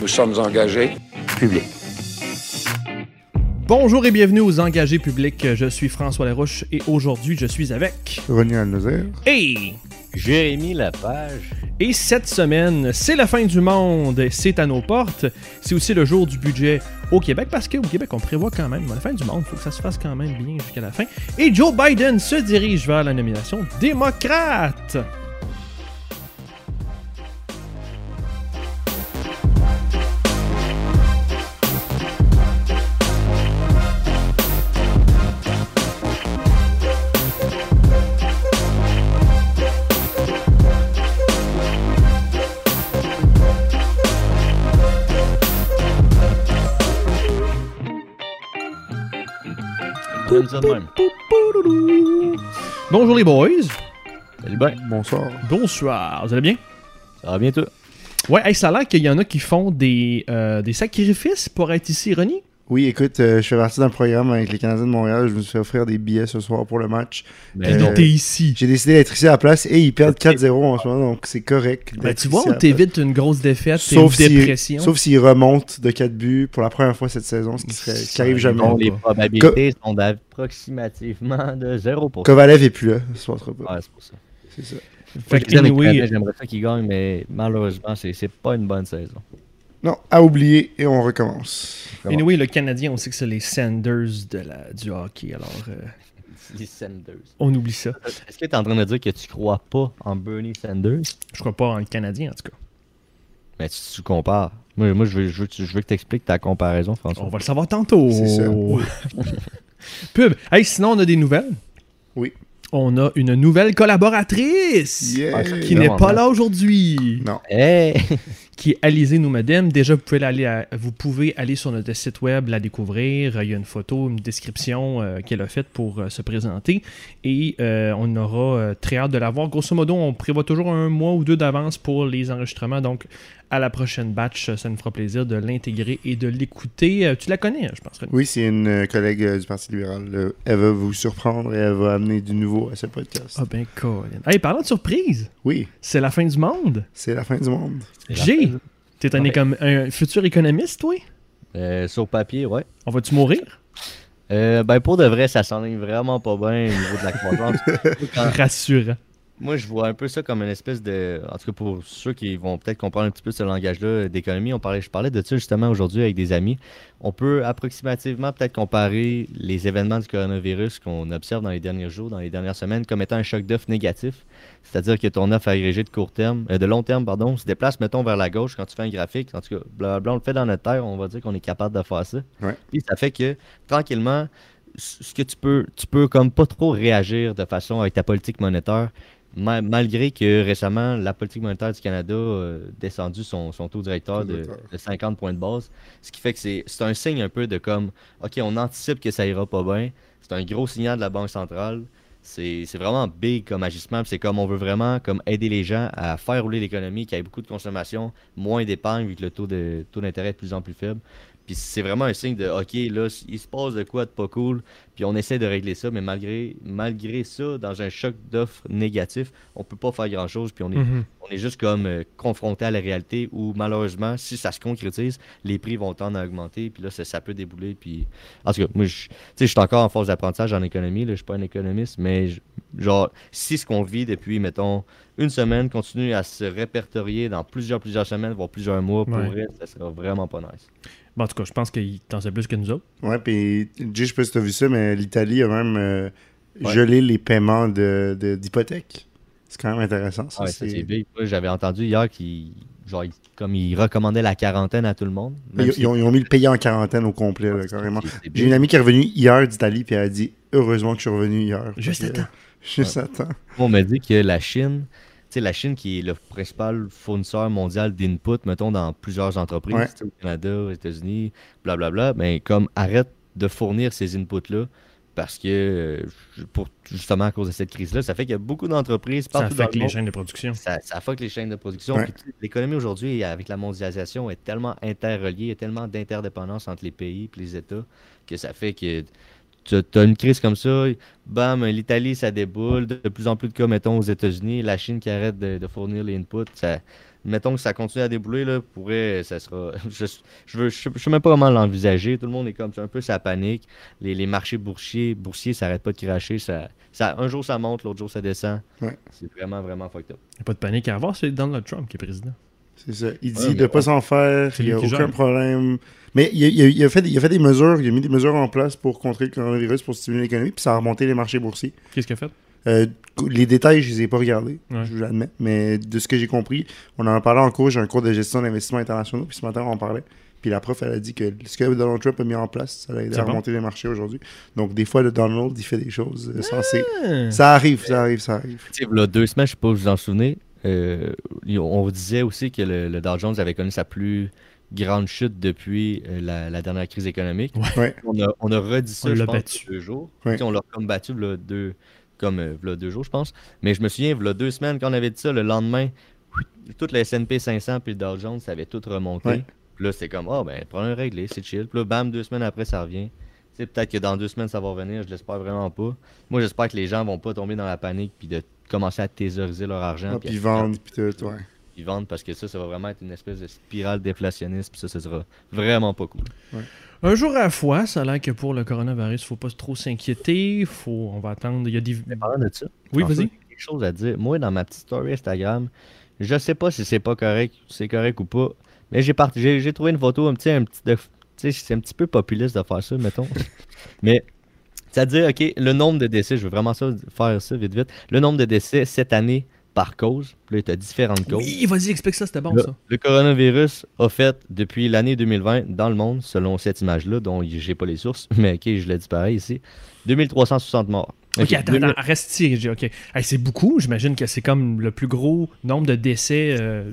Nous sommes engagés. Public. Bonjour et bienvenue aux engagés publics. Je suis François Larouche et aujourd'hui je suis avec. René Alnozer. Hey! Jérémy Lapage. Et cette semaine, c'est la fin du monde, c'est à nos portes. C'est aussi le jour du budget au Québec parce qu'au Québec, on prévoit quand même, la fin du monde, il faut que ça se fasse quand même bien jusqu'à la fin. Et Joe Biden se dirige vers la nomination démocrate. Ça de même. Bonjour les boys. Salut ben. Bonsoir. Bonsoir. Vous allez bien? Ça va bientôt. Ouais, hey, ça a l'air qu'il y en a qui font des, euh, des sacrifices pour être ici, Ronnie. Oui, écoute, euh, je fais partie d'un programme avec les Canadiens de Montréal. Je me suis fait offrir des billets ce soir pour le match. Mais Puis Euh, non. t'es ici. J'ai décidé d'être ici à la place et ils perdent 4-0 en ce moment, donc c'est correct. Ben, tu vois, on t'évite une grosse défaite, et Sauf une si- dépression. Sauf s'ils remontent de 4 buts pour la première fois cette saison, ce qui, serait, ce qui arrive jamais. Bon, les probabilités sont d'approximativement de 0%. Kovalev est plus là, ce soir. Ouais, c'est pour ça. C'est ça. Fait que, anyway, J'aimerais ça qu'ils gagnent, mais malheureusement, c'est pas une bonne saison. Non, à oublier et on recommence. anyway, le Canadien, on sait que c'est les Sanders de la, du hockey, alors euh, Les Sanders. on oublie ça. Est-ce que tu es en train de dire que tu crois pas en Bernie Sanders? Je crois pas en Canadien, en tout cas. Mais tu, tu compares. Moi, moi je, veux, je, veux, que tu- je veux que tu expliques ta comparaison, François. On va le savoir tantôt. C'est ça. Pub. Hey, sinon, on a des nouvelles. Oui. On a une nouvelle collaboratrice Yeah. qui n'est pas là aujourd'hui. Non. Hey! qui est Alizé Noumadem. Déjà, vous pouvez, aller vous pouvez aller sur notre site web, la découvrir. Il y a une photo, une description euh, qu'elle a faite pour euh, se présenter. Et euh, on aura très hâte de la voir. Grosso modo, on prévoit toujours un mois ou deux d'avance pour les enregistrements. Donc, à la prochaine batch, ça nous fera plaisir de l'intégrer et de l'écouter. Euh, tu la connais, hein, je pense. René? Oui, c'est une euh, collègue euh, du Parti libéral. Elle va vous surprendre et elle va amener du nouveau à ce podcast. Ah ben, Colin. Hey, parlant de surprise, Oui, c'est la fin du monde. c'est la fin du monde. J'ai? T'es un, Ouais. écom- un futur économiste, toi? Euh, sur papier, ouais. On va-tu mourir? Euh, ben pour de vrai, ça s'enligne vraiment pas bien au niveau de la croissance. Rassurant. Moi, je vois un peu ça comme une espèce de. En tout cas, pour ceux qui vont peut-être comprendre un petit peu ce langage-là d'économie, on parlait, je parlais de ça justement aujourd'hui avec des amis. On peut approximativement peut-être comparer les événements du coronavirus qu'on observe dans les derniers jours, dans les dernières semaines, comme étant un choc d'offre négatif. C'est-à-dire que ton offre agrégée de court terme, euh, de long terme, pardon, se déplace, mettons, vers la gauche quand tu fais un graphique. En tout cas, blablabla, on le fait dans notre terre, on va dire qu'on est capable de faire ça. Ouais. Puis ça fait que, tranquillement, ce ce que tu peux, tu peux comme pas trop réagir de façon avec ta politique monétaire, ma- malgré que récemment, la politique monétaire du Canada a descendu son, son taux directeur de, directeur. de 50 points de base. Ce qui fait que c'est un signe un peu de comme, OK, on anticipe que ça ira pas bien. C'est un gros signal de la Banque centrale. C'est vraiment big comme agissement. C'est comme on veut vraiment comme aider les gens à faire rouler l'économie, qu'il y ait beaucoup de consommation, moins d'épargne vu que le taux de taux d'intérêt est de plus en plus faible. Puis c'est vraiment un signe de OK, là, il se passe de quoi de pas cool, puis on essaie de régler ça, mais malgré, malgré ça, dans un choc d'offres négatif, on peut pas faire grand chose, puis on est, Mhm. on est juste comme euh, confronté à la réalité où malheureusement, si ça se concrétise, les prix vont tendre à augmenter, puis là, ça, ça peut débouler. Puis... En tout cas, moi, je suis encore en phase d'apprentissage en économie, là, je suis pas un économiste, mais je- genre, si ce qu'on vit depuis, mettons, une semaine continue à se répertorier dans plusieurs, plusieurs semaines, voire plusieurs mois, pour Ouais. vrai, ça sera vraiment pas nice. Bon, en tout cas, je pense qu'il t'en sait plus que nous autres. Ouais, puis Jay, je sais pas si t'as vu ça, mais l'Italie a même euh, Ouais. gelé les paiements de- de- d'hypothèques. C'est quand même intéressant. Ça, Ouais, c'est- big. J'avais entendu hier qu'il genre, il- comme il recommandait la quarantaine à tout le monde. Ils, si- ils ont, ils ont mis le payé en quarantaine au complet, là, carrément. J'ai une amie qui est revenue hier d'Italie, puis elle a dit Heureusement que je suis revenu hier. Juste à temps. Juste à temps. On m'a dit que la Chine, tu sais, la Chine qui est le principal fournisseur mondial d'input, mettons, dans plusieurs entreprises, Ouais. au Canada, aux États-Unis, blablabla, mais comme arrête de fournir ces inputs-là parce que, euh, pour, justement à cause de cette crise-là, ça fait qu'il y a beaucoup d'entreprises Ça partout dans affecte le les chaînes de production. Ça, ça affecte les chaînes de production. Ouais. L'économie aujourd'hui, avec la mondialisation, est tellement interreliée, il y a tellement d'interdépendance entre les pays et les États que ça fait que tu as une crise comme ça, bam, l'Italie, ça déboule. De plus en plus de cas, mettons, aux États-Unis, la Chine qui arrête de, de fournir les inputs, ça, mettons que ça continue à débouler, là, pourrait, ça sera. Je, je, veux, je, sais même pas comment l'envisager. Tout le monde est comme ça, un peu sa panique. Les, les marchés boursiers, boursiers s'arrêtent pas de cracher. Ça, ça, un jour ça monte, l'autre jour ça descend. Ouais. C'est vraiment, vraiment fucked up. Il n'y a pas de panique à avoir, c'est Donald Trump qui est président. C'est ça. Il dit Ouais, de mais pas s'en faire, il n'y a aucun gère. problème. Mais il a, il a- il a fait, il a fait des mesures, il a mis des mesures en place pour contrer le coronavirus, pour stimuler l'économie, puis ça a remonté les marchés boursiers. Qu'est-ce qu'il a fait? Euh, les détails, je les ai pas regardés, Ouais. je l'admets, mais de ce que j'ai compris, on en a parlé en cours, j'ai un cours de gestion d'investissements internationaux, puis ce matin, on en parlait. Puis la prof, elle a dit que ce que Donald Trump a mis en place, ça a aidé à bon. remonter les marchés aujourd'hui. Donc, des fois, le Donald, il fait des choses euh, sensées. Ah. Ça arrive, ça arrive, ça arrive. Tu sais, là, deux semaines, je sais pas si vous vous en souvenez, euh, on vous disait aussi que le, le Dow Jones avait connu sa plus grande chute depuis euh, la, la dernière crise économique. Ouais. On, a, on a redit ça, On je l'a pense, battu. il y a deux jours. Ouais. Tu sais, On l'a comme battu là, deux, comme euh, deux jours, je pense. Mais je me souviens, là, deux semaines, quand on avait dit ça, le lendemain, toute la S&P 500 puis le Dow Jones, ça avait tout remonté. Ouais. Là, c'était comme, ah ben, problème réglé, c'est chill. Puis là, bam, deux semaines après, ça revient. Tu sais, peut-être que dans deux semaines, ça va revenir, je l'espère vraiment pas. Moi, j'espère que les gens vont pas tomber dans la panique puis de commencer à thésauriser leur argent. Ah, puis vendre, puis tout, ouais. puis vendre parce que ça, ça va vraiment être une espèce de spirale déflationniste. Puis ça, ça sera vraiment pas cool. Un jour à la fois, ça a l'air que pour le coronavirus, faut pas trop s'inquiéter. Faut, on va attendre. Il y a des. Parlant de ça, Oui, vas-y. quelque chose à dire. Moi, dans ma petite story Instagram, je sais pas si c'est pas correct, c'est correct ou pas, mais j'ai part- j'ai trouvé une photo un petit, un petit de- tu sais, c'est un petit peu populiste de faire ça, mettons. mais c'est-à-dire, ok, le nombre de décès, je veux vraiment ça, faire ça vite vite. Le nombre de décès cette année par cause, là, tu as différentes causes. Oui, vas-y, explique ça, c'était bon Le, ça. le coronavirus a fait depuis l'année 2020 dans le monde, selon cette image-là, dont j'ai pas les sources, mais ok, je l'ai dit pareil ici, 2360 morts. Ok, Ok, attends, 2000 attends, reste. Ok. Hey, c'est beaucoup. J'imagine que c'est comme le plus gros nombre de décès euh,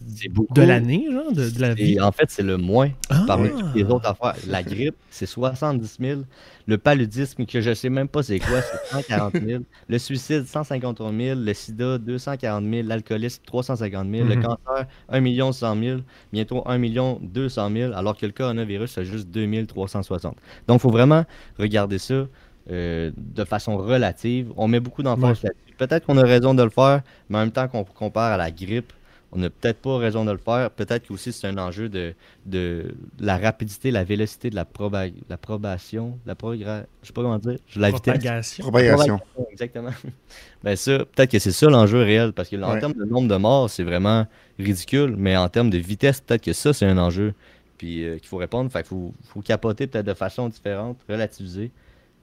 de l'année, genre, de, de la vie. Et en fait, c'est le moins Ah! parmi toutes les autres affaires. La grippe, c'est 70 000. Le paludisme, que je sais même pas c'est quoi, c'est 140 000. Le suicide, 153 000. Le sida, 240 000. L'alcoolisme, 350 000. Le Mhm. cancer, 1 100 000. Bientôt 1 200 000. Alors que le coronavirus, c'est juste 2 360. Donc, il faut vraiment regarder ça euh, de façon relative. On met beaucoup d'emphase là-dessus. Peut-être qu'on a raison de le faire, mais en même temps qu'on compare à la grippe, on n'a peut-être pas raison de le faire. Peut-être que aussi c'est un enjeu de, de la rapidité, la vélocité de la, proba- la probation, la progra... je sais pas comment dire, la vitesse. Propagation. Propagation. Exactement. Ben ça, peut-être que c'est ça l'enjeu réel, parce que en Ouais. termes de nombre de morts, c'est vraiment ridicule, mais en termes de vitesse, peut-être que ça, c'est un enjeu puis euh, qu'il faut répondre. Fait qu'il faut, faut capoter peut-être de façon différente, relativiser.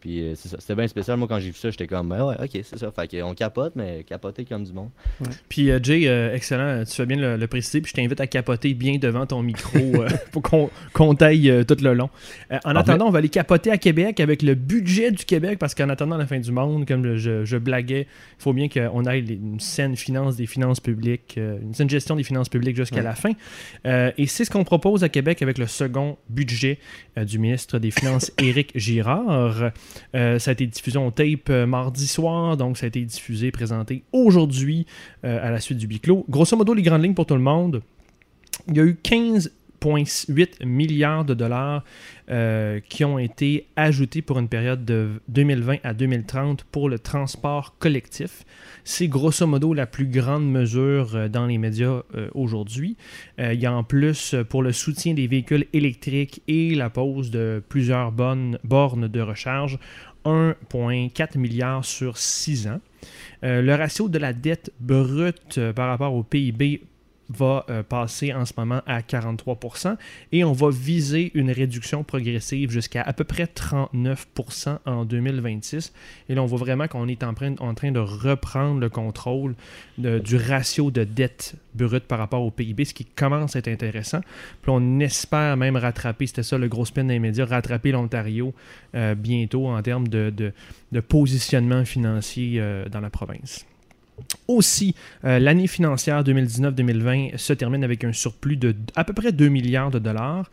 Puis euh, c'est ça. C'était bien spécial. Moi, quand j'ai vu ça, j'étais comme, ben ouais, ok, c'est ça. Fait qu'on capote, mais capoter comme du monde. Puis euh, Jay, euh, excellent, tu fais bien le, le préciser, puis je t'invite à capoter bien devant ton micro pour qu'on t'aille tout le long. En attendant, on va aller capoter à Québec avec le budget du Québec, parce qu'en attendant la fin du monde, comme je, je blaguais, il faut bien qu'on aille une saine finance des finances publiques, une saine gestion des finances publiques jusqu'à Ouais. la fin. Et c'est ce qu'on propose à Québec avec le second budget du ministre des Finances, Éric Girard. Euh, ça a été diffusé en tape euh, mardi soir, donc ça a été diffusé, présenté aujourd'hui euh, à la suite du biclos. Grosso modo, les grandes lignes pour tout le monde. Il y a eu 15,8 milliards de dollars euh, qui ont été ajoutés pour une période de 2020 à 2030 pour le transport collectif. C'est grosso modo la plus grande mesure euh, dans les médias euh, aujourd'hui. Il y a en plus pour le soutien des véhicules électriques et la pose de plusieurs bonnes bornes de recharge 1,4 milliard sur 6 ans. Le ratio de la dette brute par rapport au PIB va euh, passer en ce moment à 43% et on va viser une réduction progressive jusqu'à à peu près 39% en 2026. Et là, on voit vraiment qu'on est en train, de reprendre le contrôle du ratio de dette brute par rapport au PIB, ce qui commence à être intéressant. Puis on espère même rattraper, c'était ça le gros spin des médias, rattraper l'Ontario euh, bientôt en termes de positionnement financier euh, dans la province. Aussi, euh, l'année financière 2019-2020 se termine avec un surplus de à peu près 2 milliards de dollars.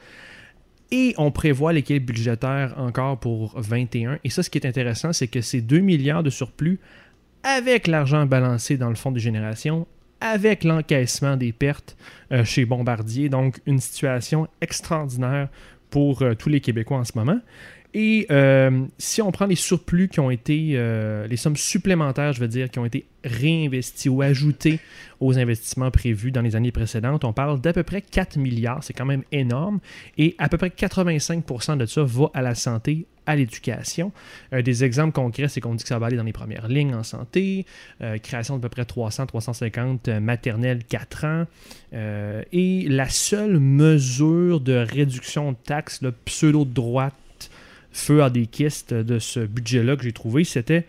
Et on prévoit l'équilibre budgétaire encore pour 21. Et ça, ce qui est intéressant, c'est que ces 2 milliards de surplus, avec l'argent balancé dans le fonds de génération, avec l'encaissement des pertes euh, chez Bombardier, donc une situation extraordinaire pour euh, tous les Québécois en ce moment. Et euh, si on prend les surplus qui ont été, euh, les sommes supplémentaires, je veux dire, qui ont été réinvestis ou ajoutés aux investissements prévus dans les années précédentes, on parle d'à peu près 4 milliards, c'est quand même énorme, et à peu près 85% de ça va à la santé, à l'éducation. Euh, des exemples concrets, c'est qu'on dit que ça va aller dans les premières lignes en santé, création d'à peu près 300-350 maternelles 4 ans, et la seule mesure de réduction de taxes, le pseudo-droite, feu à des kistes de ce budget-là que j'ai trouvé, c'était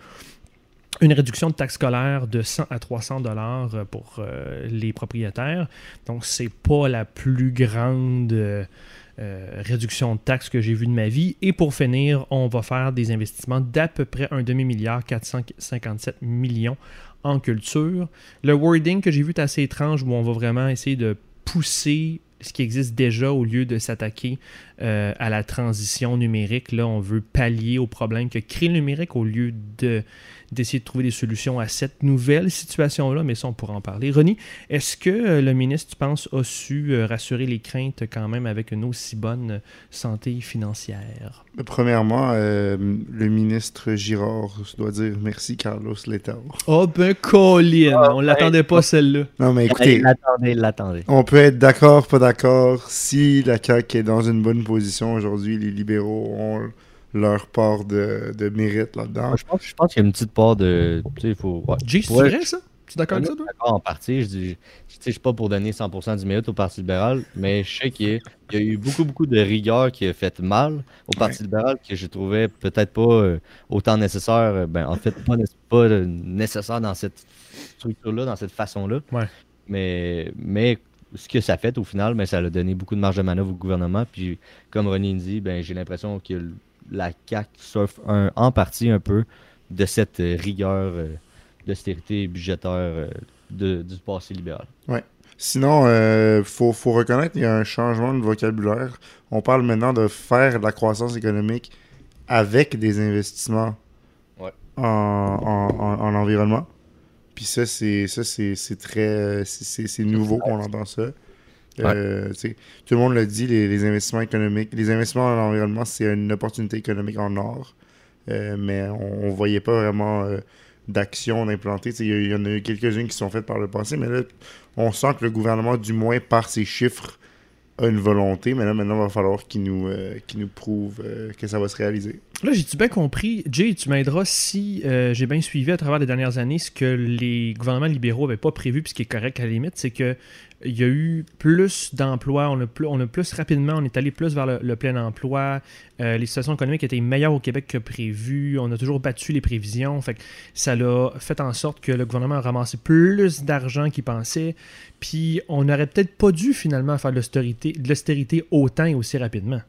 une réduction de taxes scolaires de 100 à 300 dollars pour euh, les propriétaires. Donc, c'est pas la plus grande euh, réduction de taxes que j'ai vue de ma vie. Et pour finir, on va faire des investissements d'à peu près un demi-milliard, 457 millions en culture. Le wording que j'ai vu est assez étrange où on va vraiment essayer de pousser ce qui existe déjà au lieu de s'attaquer euh, à la transition numérique. Là, on veut pallier au problème que crée le numérique au lieu de d'essayer de trouver des solutions à cette nouvelle situation-là, mais ça, on pourra en parler. René, est-ce que euh, le ministre, tu penses, a su euh, rassurer les craintes quand même avec une aussi bonne santé financière? Premièrement, euh, le ministre Girard doit dire merci Carlos Letao. Oh ben Colin, on l'attendait pas celle-là. Non mais écoutez, l'attendait, l'attendait. On peut être d'accord, pas d'accord. Si la CAQ est dans une bonne position aujourd'hui, les libéraux ont leur part de, de mérite là-dedans. Je pense, je pense qu'il y a une petite part de. Tu sais, il faut. Ouais. Jay, c'est vrai ça? Tu es d'accord avec ça, toi? D'accord en partie. Je dis, je suis pas pour donner 100% du mérite au Parti libéral, mais je sais qu'il y, a eu beaucoup, beaucoup de rigueur qui a fait mal au Parti libéral que je trouvais peut-être pas euh, autant nécessaire. Euh, ben, en fait, pas, pas nécessaire dans cette structure-là, dans cette façon-là. Ouais. Mais, mais ce que ça fait au final, ben, ça a donné beaucoup de marge de manœuvre au gouvernement. Puis, comme René dit, ben, j'ai l'impression que la CAC surfe en partie un peu de cette euh, rigueur euh, d'austérité budgétaire euh, du passé libéral. Ouais. Sinon, il faut, reconnaître qu'il y a un changement de vocabulaire. On parle maintenant de faire de la croissance économique avec des investissements en, environnement. Puis ça, c'est ça c'est très c'est nouveau qu'on entend ça. Euh, tout le monde l'a dit, les, investissements économiques, les investissements dans l'environnement, c'est une opportunité économique en or. Euh, mais on ne voyait pas vraiment euh, d'action d'implantée. Il y, en a eu quelques-unes qui sont faites par le passé, mais là, on sent que le gouvernement, du moins par ses chiffres, a une volonté, mais là, maintenant, il va falloir qu'il nous, nous prouve que ça va se réaliser. Là, j'ai-tu bien compris, Jay, tu m'aideras si j'ai bien suivi à travers les dernières années ce que les gouvernements libéraux n'avaient pas prévu, puis ce qui est correct à la limite, c'est que il y a eu plus d'emplois, on a plus, rapidement, on est allé plus vers le, plein emploi. Euh, les situations économiques étaient meilleures au Québec que prévu. On a toujours battu les prévisions. Ça a fait en sorte que le gouvernement a ramassé plus d'argent qu'il pensait. Puis on n'aurait peut-être pas dû finalement faire de l'austérité autant et aussi rapidement.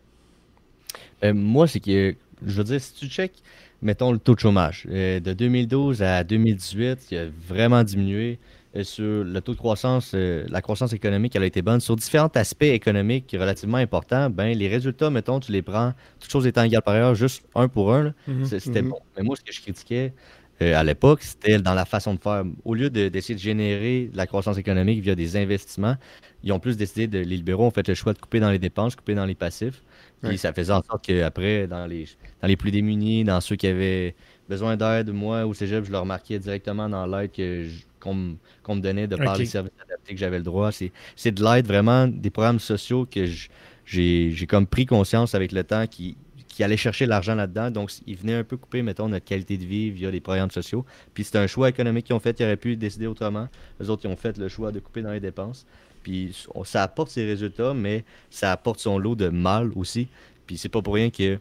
Euh, moi, c'est que, je veux dire, si tu check, mettons le taux de chômage, euh, de 2012 à 2018, il a vraiment diminué sur le taux de croissance, euh, la croissance économique, elle a été bonne. Sur différents aspects économiques relativement importants, ben, les résultats, mettons, tu les prends, toutes choses étant égales par ailleurs, juste un pour un, mhm. c'était mhm. bon. Mais moi, ce que je critiquais euh, à l'époque, c'était dans la façon de faire. Au lieu d'essayer de, générer de la croissance économique via des investissements, ils ont plus décidé, de, les libéraux ont fait le choix de couper dans les dépenses, couper dans les passifs. Puis ça faisait en sorte qu'après, dans les, dans les plus démunis, dans ceux qui avaient besoin d'aide, moi, au cégep, je le remarquais directement dans l'aide que qu'on me donnait de par les services adaptés que j'avais le droit. C'est de l'aide vraiment, des programmes sociaux que j'ai comme pris conscience avec le temps qui, qui allait chercher l'argent là-dedans. Donc, ils venaient un peu couper, mettons, notre qualité de vie via des programmes sociaux. Puis c'est un choix économique qu'ils ont fait, ils auraient pu décider autrement. Les autres, ils ont fait le choix de couper dans les dépenses. Puis ça apporte ses résultats, mais ça apporte son lot de mal aussi. Puis c'est pas pour rien que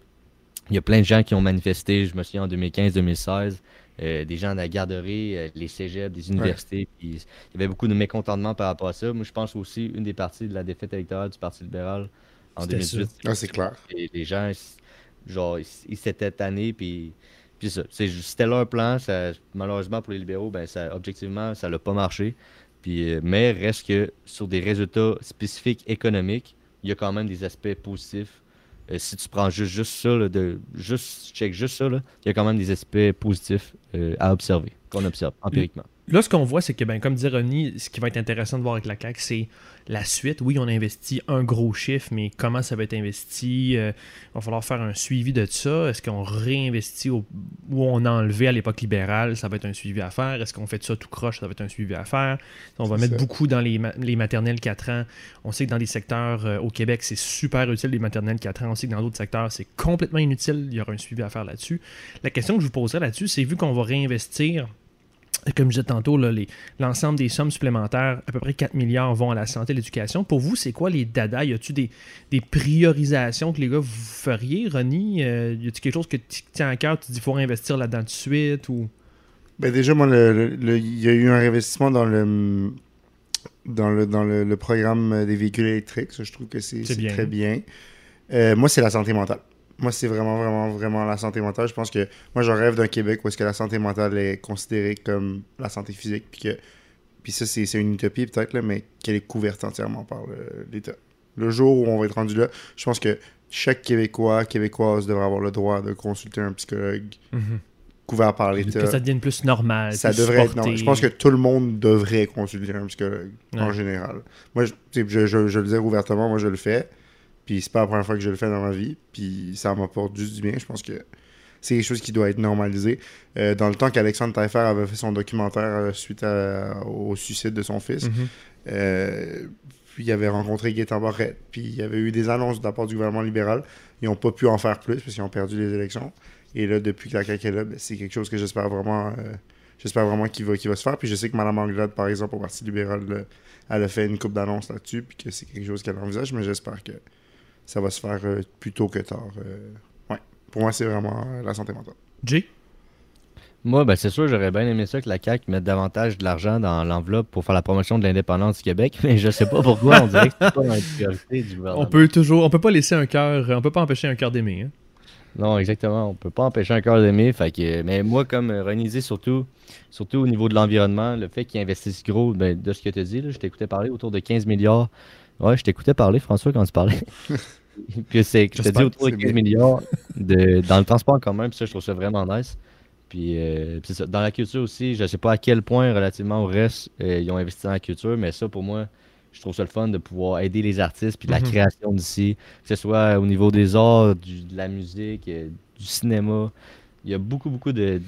il y a plein de gens qui ont manifesté, je me souviens en 2015-2016, euh, des gens de la garderie, euh, les cégeps, des universités. il y avait beaucoup de mécontentement par rapport à ça. Moi, je pense aussi une des parties de la défaite électorale du Parti libéral en 2018. Ah, c'est clair. Et les gens, genre, ils s'étaient tannés, puis, puis ça. C'était leur plan. Ça, malheureusement, pour les libéraux, ben, ça, objectivement, ça n'a pas marché. Euh, mais reste que sur des résultats spécifiques économiques, il y a quand même des aspects positifs euh, si tu prends juste, juste ça, de, juste, check juste ça, il y a quand même des aspects positifs euh, à observer, qu'on observe empiriquement. Là, ce qu'on voit, c'est que, ben, comme dit Ronnie, ce qui va être intéressant de voir avec la CAQ, c'est la suite. Oui, on a investi un gros chiffre, mais comment ça va être investi? Euh, Il va falloir faire un suivi de ça. Est-ce qu'on réinvestit au, où on a enlevé à l'époque libérale? Ça va être un suivi à faire. Est-ce qu'on fait ça tout croche? Ça va être un suivi à faire. On va mettre beaucoup dans les, les, maternelles 4 ans. On sait que dans les secteurs euh, au Québec, c'est super utile, les maternelles 4 ans. On sait que dans d'autres secteurs, c'est complètement inutile. Il y aura un suivi à faire là-dessus. La question que je vous poserai là-dessus, c'est vu qu'on va réinvestir comme je disais tantôt, l'ensemble des sommes supplémentaires, à peu près 4 milliards, vont à la santé et l'éducation. Pour vous, c'est quoi les dada? Y a-tu des, des, priorisations que les gars vous feriez, Ronnie? Euh, y a-tu quelque chose que tu tiens à cœur, tu dis qu'il faut investir là-dedans tout de suite? Ou... Ben déjà, moi, il y a eu un investissement dans le dans le, dans le, programme des véhicules électriques. je trouve que c'est très bien. Euh, moi, c'est la santé mentale moi, c'est vraiment, vraiment, vraiment la santé mentale. Je pense que moi, je rêve d'un Québec où est-ce que la santé mentale est considérée comme la santé physique, puis que puis ça, c'est une utopie peut-être, mais qu'elle est couverte entièrement par l'État. Le jour où on va être rendu là, je pense que chaque Québécois, Québécoise devrait avoir le droit de consulter un psychologue mhm. couvert par l'État. Que ça devienne plus normal. Ça devrait être normal. Je pense que tout le monde devrait consulter un psychologue en général. Moi, je, je, je, le dis ouvertement, moi je le fais. Puis c'est pas la première fois que je le fais dans ma vie. Puis ça m'apporte juste du bien. Je pense que c'est quelque chose qui doit être normalisé. Euh, dans le temps qu'Alexandre Taillefer avait fait son documentaire euh, suite au suicide de son fils, mhm. euh, puis il avait rencontré Gaétan Barrette. Puis il y avait eu des annonces de la part du gouvernement libéral. Ils n'ont pas pu en faire plus parce qu'ils ont perdu les élections. Et là, depuis que la CAQ est là, ben, c'est quelque chose que j'espère vraiment j'espère vraiment qu'il va, va se faire. Puis je sais que Mme Anglade, par exemple, au Parti libéral, elle a fait une coupe d'annonces là-dessus, puis que c'est quelque chose qu'elle envisage, mais j'espère que ça va se faire euh, plus tôt que tard. Euh, ouais. Pour moi, c'est vraiment euh, la santé mentale. Jay? Moi, ben, c'est sûr, j'aurais bien aimé ça que la CAQ mette davantage de l'argent dans l'enveloppe pour faire la promotion de l'indépendance du Québec, mais je sais pas pourquoi on dirait que c'est pas dans les priorités du gouvernement. On peut toujours, on peut pas laisser un cœur, on peut pas empêcher un cœur d'aimer. Hein? Non, exactement. On peut pas empêcher un cœur d'aimer. Fait que, mais moi, comme René dit, surtout, surtout au niveau de l'environnement, le fait qu'ils investissent gros, ben, de ce que tu as dit, je t'écoutais parler autour de 15 milliards. Ouais, je t'écoutais parler, François, quand tu parlais. que c'est je te dis autour de 15 milliards de, dans le transport quand même, ça je trouve ça vraiment nice. Puis, euh, ça. dans la culture aussi, je sais pas à quel point relativement au reste euh, ils ont investi dans la culture, mais ça pour moi, je trouve ça le fun de pouvoir aider les artistes puis la mhm. création d'ici, que ce soit au niveau des arts, de la musique, euh, du cinéma. Il y a beaucoup beaucoup de,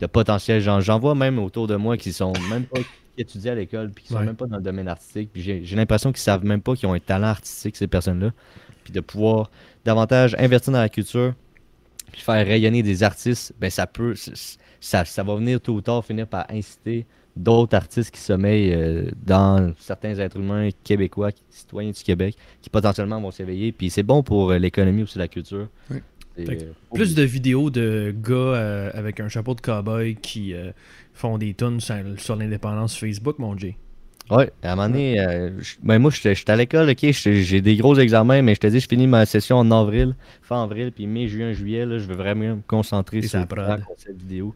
de potentiel. J'en vois même autour de moi qui sont même pas qui étudient à l'école puis qui sont même pas dans le domaine artistique. Puis j'ai l'impression qu'ils savent même pas qu'ils ont un talent artistique ces personnes-là de pouvoir davantage investir dans la culture, puis faire rayonner des artistes, ben ça peut, ça, ça va venir tôt ou tard finir par inciter d'autres artistes qui sommeillent euh, dans certains êtres humains québécois, citoyens du Québec, qui potentiellement vont s'éveiller. Puis c'est bon pour euh, l'économie aussi, la culture. Plus de vidéos de gars avec un chapeau de cowboy qui font des tunes sur, sur l'indépendance Facebook, mon Jay. Ouais, à un moment donné, euh, ben moi, j'étais à l'école, ok, j'ai des gros examens, mais je te dis, je finis ma session en avril, fin avril, puis mai, juin, juillet, là, je veux vraiment me concentrer sur cette vidéo.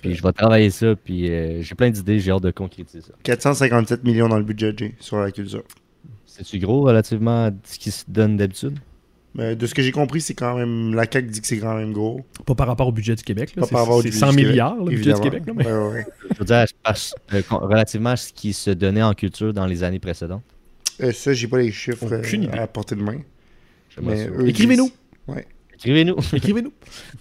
Puis je vais travailler ça, puis euh, j'ai plein d'idées, j'ai hâte de concrétiser ça. 457 millions dans le budget, J, sur la culture. C'est-tu gros relativement à ce qui se donne d'habitude? Mais de ce que j'ai compris, c'est quand même. La CAQ dit que c'est quand même gros. Pas par rapport au budget du Québec. Là. Pas par rapport au budget 100 milliards, le budget du Québec. Là, mais... Je veux dire, euh, relativement à ce qui se donnait en culture dans les années précédentes. Euh, ça, j'ai pas les chiffres euh, à portée de main. Écrivez-nous. Ouais. Écrivez-nous. Écrivez-nous.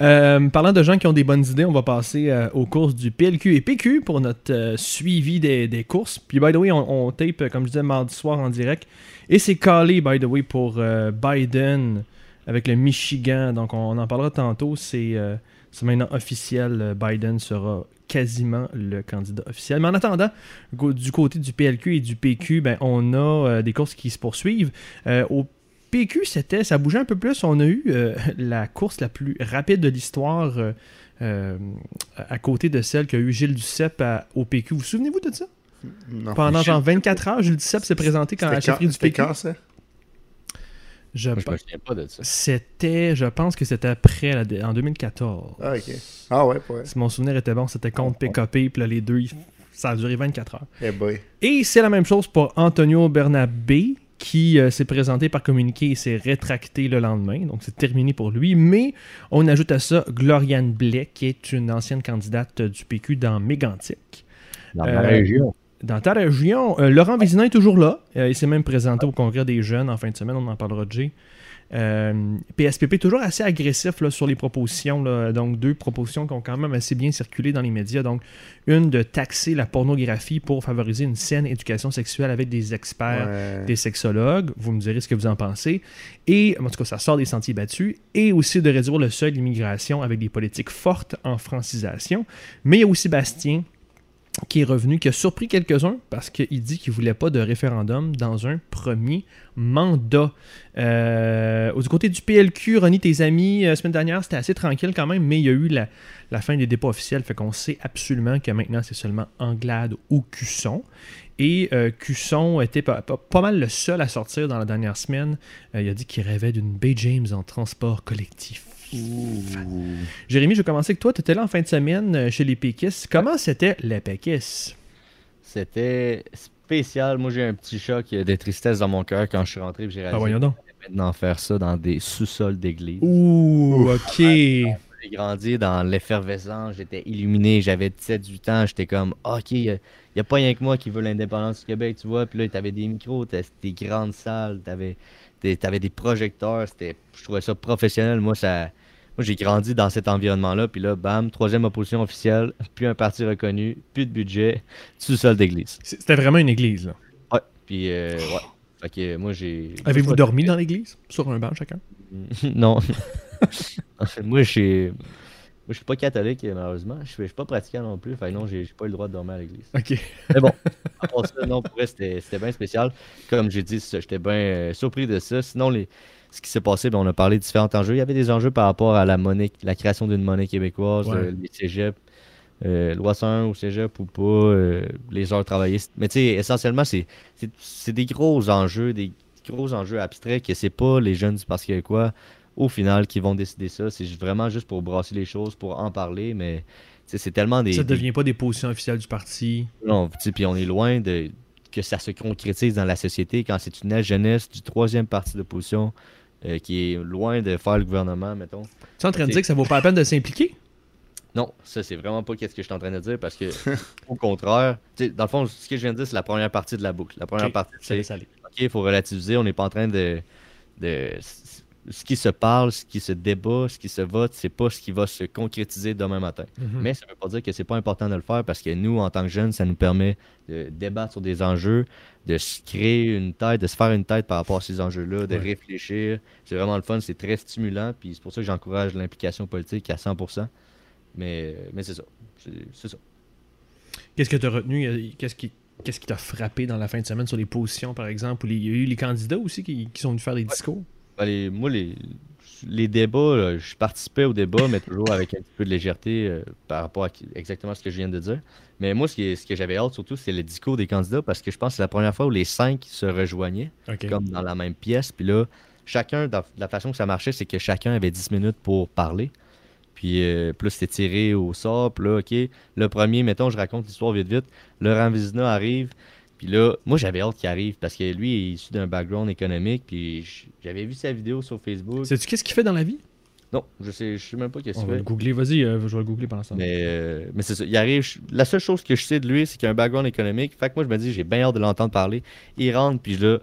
Euh, parlant de gens qui ont des bonnes idées, on va passer aux courses du PLQ et PQ pour notre suivi des, courses. Puis, by the way, on, tape, comme je disais, mardi soir en direct. Et c'est calé, by the way, pour euh, Biden avec le Michigan. Donc, on, en parlera tantôt. C'est euh, maintenant officiel. Euh, Biden sera quasiment le candidat officiel. Mais en attendant, du côté du PLQ et du PQ, ben, on a des courses qui se poursuivent. au PQ, c'était, ça bougeait un peu plus. On a eu la course la plus rapide de l'histoire à côté de celle qu'a eu Gilles Duceppe au PQ. Vous vous souvenez-vous de ça? Pendant genre 24 heures, Jules Duceppe s'est présenté quand? la chefferie du PQ. Quand, ça? Je ne me souviens pas de ça. C'était, je pense que c'était après, en 2014. Ah, ok. Ah, ouais, ouais. Si mon souvenir était bon, c'était contre PKP, puis là, les deux, ça a duré 24 heures. Eh boy. Et c'est la même chose pour Antonio Bernabé, qui euh, s'est présenté par communiqué et s'est rétracté le lendemain. Donc, c'est terminé pour lui. Mais on ajoute à ça Gloriane Blais, qui est une ancienne candidate du PQ dans Mégantic. Dans ma Euh, région. Dans ta région, euh, Laurent Vézina est toujours là. Euh, il s'est même présenté au congrès des jeunes en fin de semaine, on en parlera de Jay. Euh, PSPP toujours assez agressif là, sur les propositions. là. Donc, deux propositions qui ont quand même assez bien circulé dans les médias. Donc, une de taxer la pornographie pour favoriser une saine éducation sexuelle avec des experts, Ouais. des sexologues. Vous me direz ce que vous en pensez. Et, en tout cas, ça sort des sentiers battus. Et aussi de réduire le seuil d'immigration avec des politiques fortes en francisation. Mais il y a aussi Bastien qui est revenu, qui a surpris quelques-uns parce qu'il dit qu'il ne voulait pas de référendum dans un premier mandat. Euh, du côté du PLQ, Ronnie, tes amis, la semaine dernière, c'était assez tranquille quand même, mais il y a eu la, fin des débats officiels, fait qu'on sait absolument que maintenant c'est seulement Anglade ou Cusson. Et euh, Cusson était pas, mal le seul à sortir dans la dernière semaine. Euh, il a dit qu'il rêvait d'une Bay James en transport collectif. Jérémy, je vais commencer avec toi. Tu étais là en fin de semaine euh, chez les péquistes. Comment c'était les péquistes? C'était spécial. Moi, j'ai un petit choc de tristesse dans mon cœur quand je suis rentré et j'ai Ah, réalisé voyons donc. maintenant faire ça dans des sous-sols d'église. Ouh, ok. J'ai grandi dans l'effervescence, j'étais illuminé, j'avais 17-18 ans, j'étais comme, ok, il n'y a, pas rien que moi qui veut l'indépendance du Québec, tu vois. Puis là, t'avais des micros, t'avais des grandes salles, t'avais des, t'avais des projecteurs, c'était, je trouvais ça professionnel. Moi, ça, moi j'ai grandi dans cet environnement-là, puis là, bam, troisième opposition officielle, plus un parti reconnu, plus de budget, sous-sol d'église. C'était vraiment une église. là. Ouais, puis euh, ouais. Fait que moi, j'ai. Avez-vous dormi dans l'église? Sur un banc chacun? non. Moi, je suis. Moi, je suis pas catholique, malheureusement. Je suis, je suis pas pratiquant non plus. Fait non, j'ai j'ai pas eu le droit de dormir à l'église. Ok. Mais bon, à part ça, non, pour vrai, c'était bien spécial. Comme j'ai dit, j'étais bien euh, surpris de ça. Sinon, les, ce qui s'est passé, ben, on a parlé de différents enjeux. Il y avait des enjeux par rapport à la monnaie, la création d'une monnaie québécoise, Ouais. euh, les cégeps, euh, loi 101 au cégep ou pas, euh, les heures travaillées. Mais tu sais, essentiellement, c'est des gros enjeux, des gros enjeux abstraits que c'est pas les jeunes du Parti québécois, au final, qui vont décider ça. C'est vraiment juste pour brasser les choses, pour en parler, mais c'est tellement des, Ça ne devient pas des positions officielles du parti. non, puis on est loin de que ça se concrétise dans la société quand c'est une jeunesse du troisième parti d'opposition euh, qui est loin de faire le gouvernement, mettons. Tu es en train de dire que ça vaut pas la peine de s'impliquer? Non, ça c'est vraiment pas qu'est-ce que je suis en train de dire parce que au contraire, dans le fond, ce que je viens de dire, c'est la première partie de la boucle. La première partie, c'est. OK, il faut relativiser, on n'est pas en train de, de ce qui se parle, ce qui se débat, ce qui se vote, c'est pas ce qui va se concrétiser demain matin. Mhm. Mais ça veut pas dire que c'est pas important de le faire parce que nous, en tant que jeunes, ça nous permet de débattre sur des enjeux, de se créer une tête, de se faire une tête par rapport à ces enjeux-là, de Ouais. réfléchir. C'est vraiment le fun, c'est très stimulant, puis c'est pour ça que j'encourage l'implication politique à 100%. Mais, mais c'est ça. C'est ça. Qu'est-ce que tu as retenu? Euh, Qu'est-ce qui qu'est-ce qui t'a frappé dans la fin de semaine sur les positions, par exemple? Ou Il y a eu les candidats aussi qui, qui sont venus faire des discours? Les- moi, les, les débats, là, je participais au débat, mais toujours avec un petit peu de légèreté euh, par rapport à exactement ce que je viens de dire. Mais moi, ce, qui ce que j'avais hâte surtout, c'est le discours des candidats parce que je pense que c'est la première fois où les cinq se rejoignaient. Comme dans la même pièce. Puis là, chacun, dans la façon que ça marchait, c'est que chacun avait 10 minutes pour parler. Puis euh, plus c'était tiré au sort. Puis là, OK, le premier, mettons, je raconte l'histoire vite vite. Laurent Vizina arrive. Puis là, moi, j'avais hâte qu'il arrive parce que lui, il est issu d'un background économique. Puis j'avais vu sa vidéo sur Facebook. Sais-tu qu'est-ce qu'il fait dans la vie? Non, je sais, je sais même pas qu'est-ce On qu'il va fait. le googler. Vas-y, euh, je vais le googler pendant ce temps. Mais, euh, mais c'est ça. Il arrive. je- La seule chose que je sais de lui, c'est qu'il a un background économique. Fait que moi, je me dis, j'ai bien hâte de l'entendre parler. Il rentre, puis là,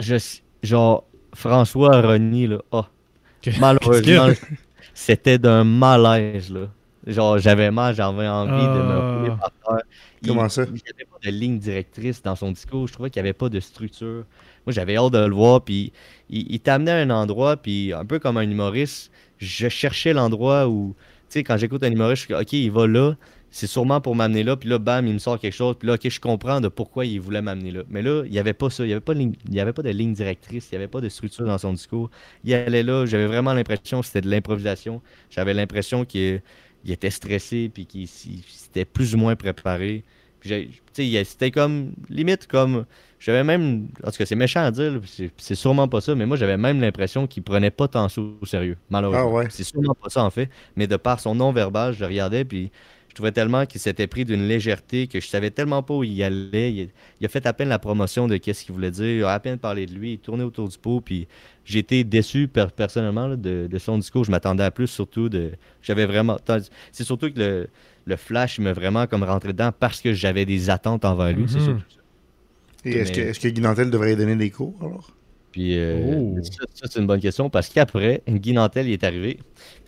je, genre, François Rony, là, ah, Qu'est-ce malheureusement, c'était d'un malaise, là. Genre, j'avais mal, j'avais envie de me Ah. rouler par terre. Il- Comment ça? Il n'y avait pas de ligne directrice dans son discours. Je trouvais qu'il n'y avait pas de structure. Moi, j'avais hâte de le voir. Puis, il, il t'amenait à un endroit, puis un peu comme un humoriste, je cherchais l'endroit où, tu sais, quand j'écoute un humoriste, je suis OK, il va là, c'est sûrement pour m'amener là. Puis là, bam, il me sort quelque chose. Puis là, OK, je comprends de pourquoi il voulait m'amener là. Mais là, il n'y avait pas ça. Il n'y avait, pas de ligne- il y avait pas de ligne directrice. Il n'y avait pas de structure dans son discours. Il allait là, j'avais vraiment l'impression que c'était de l'improvisation. J'avais l'impression qu'il il était stressé, puis qu'il s'était plus ou moins préparé. C'était comme, limite, comme, j'avais même, en tout cas, c'est méchant à dire, c'est c'est sûrement pas ça, mais moi, j'avais même l'impression qu'il prenait pas tant ça au sérieux, malheureusement. Ah ouais. C'est sûrement pas ça, en fait, mais de par son non-verbal, je le regardais, puis je trouvais tellement qu'il s'était pris d'une légèreté que je savais tellement pas où il allait. Il, il a fait à peine la promotion de qu'est-ce qu'il voulait dire, il a à peine parlé de lui, il tournait autour du pot, puis j'ai été déçu per- personnellement là, de, de son discours. Je m'attendais à plus, surtout de. J'avais vraiment. C'est surtout que le, le Flash, m'a vraiment comme rentré dedans parce que j'avais des attentes envers lui. C'est Mhm. Et est-ce que, Mais- est-ce que Guy Nantel devrait y donner des cours alors? Puis euh, Oh. ça, ça, c'est une bonne question parce qu'après, Guy Nantel il est arrivé.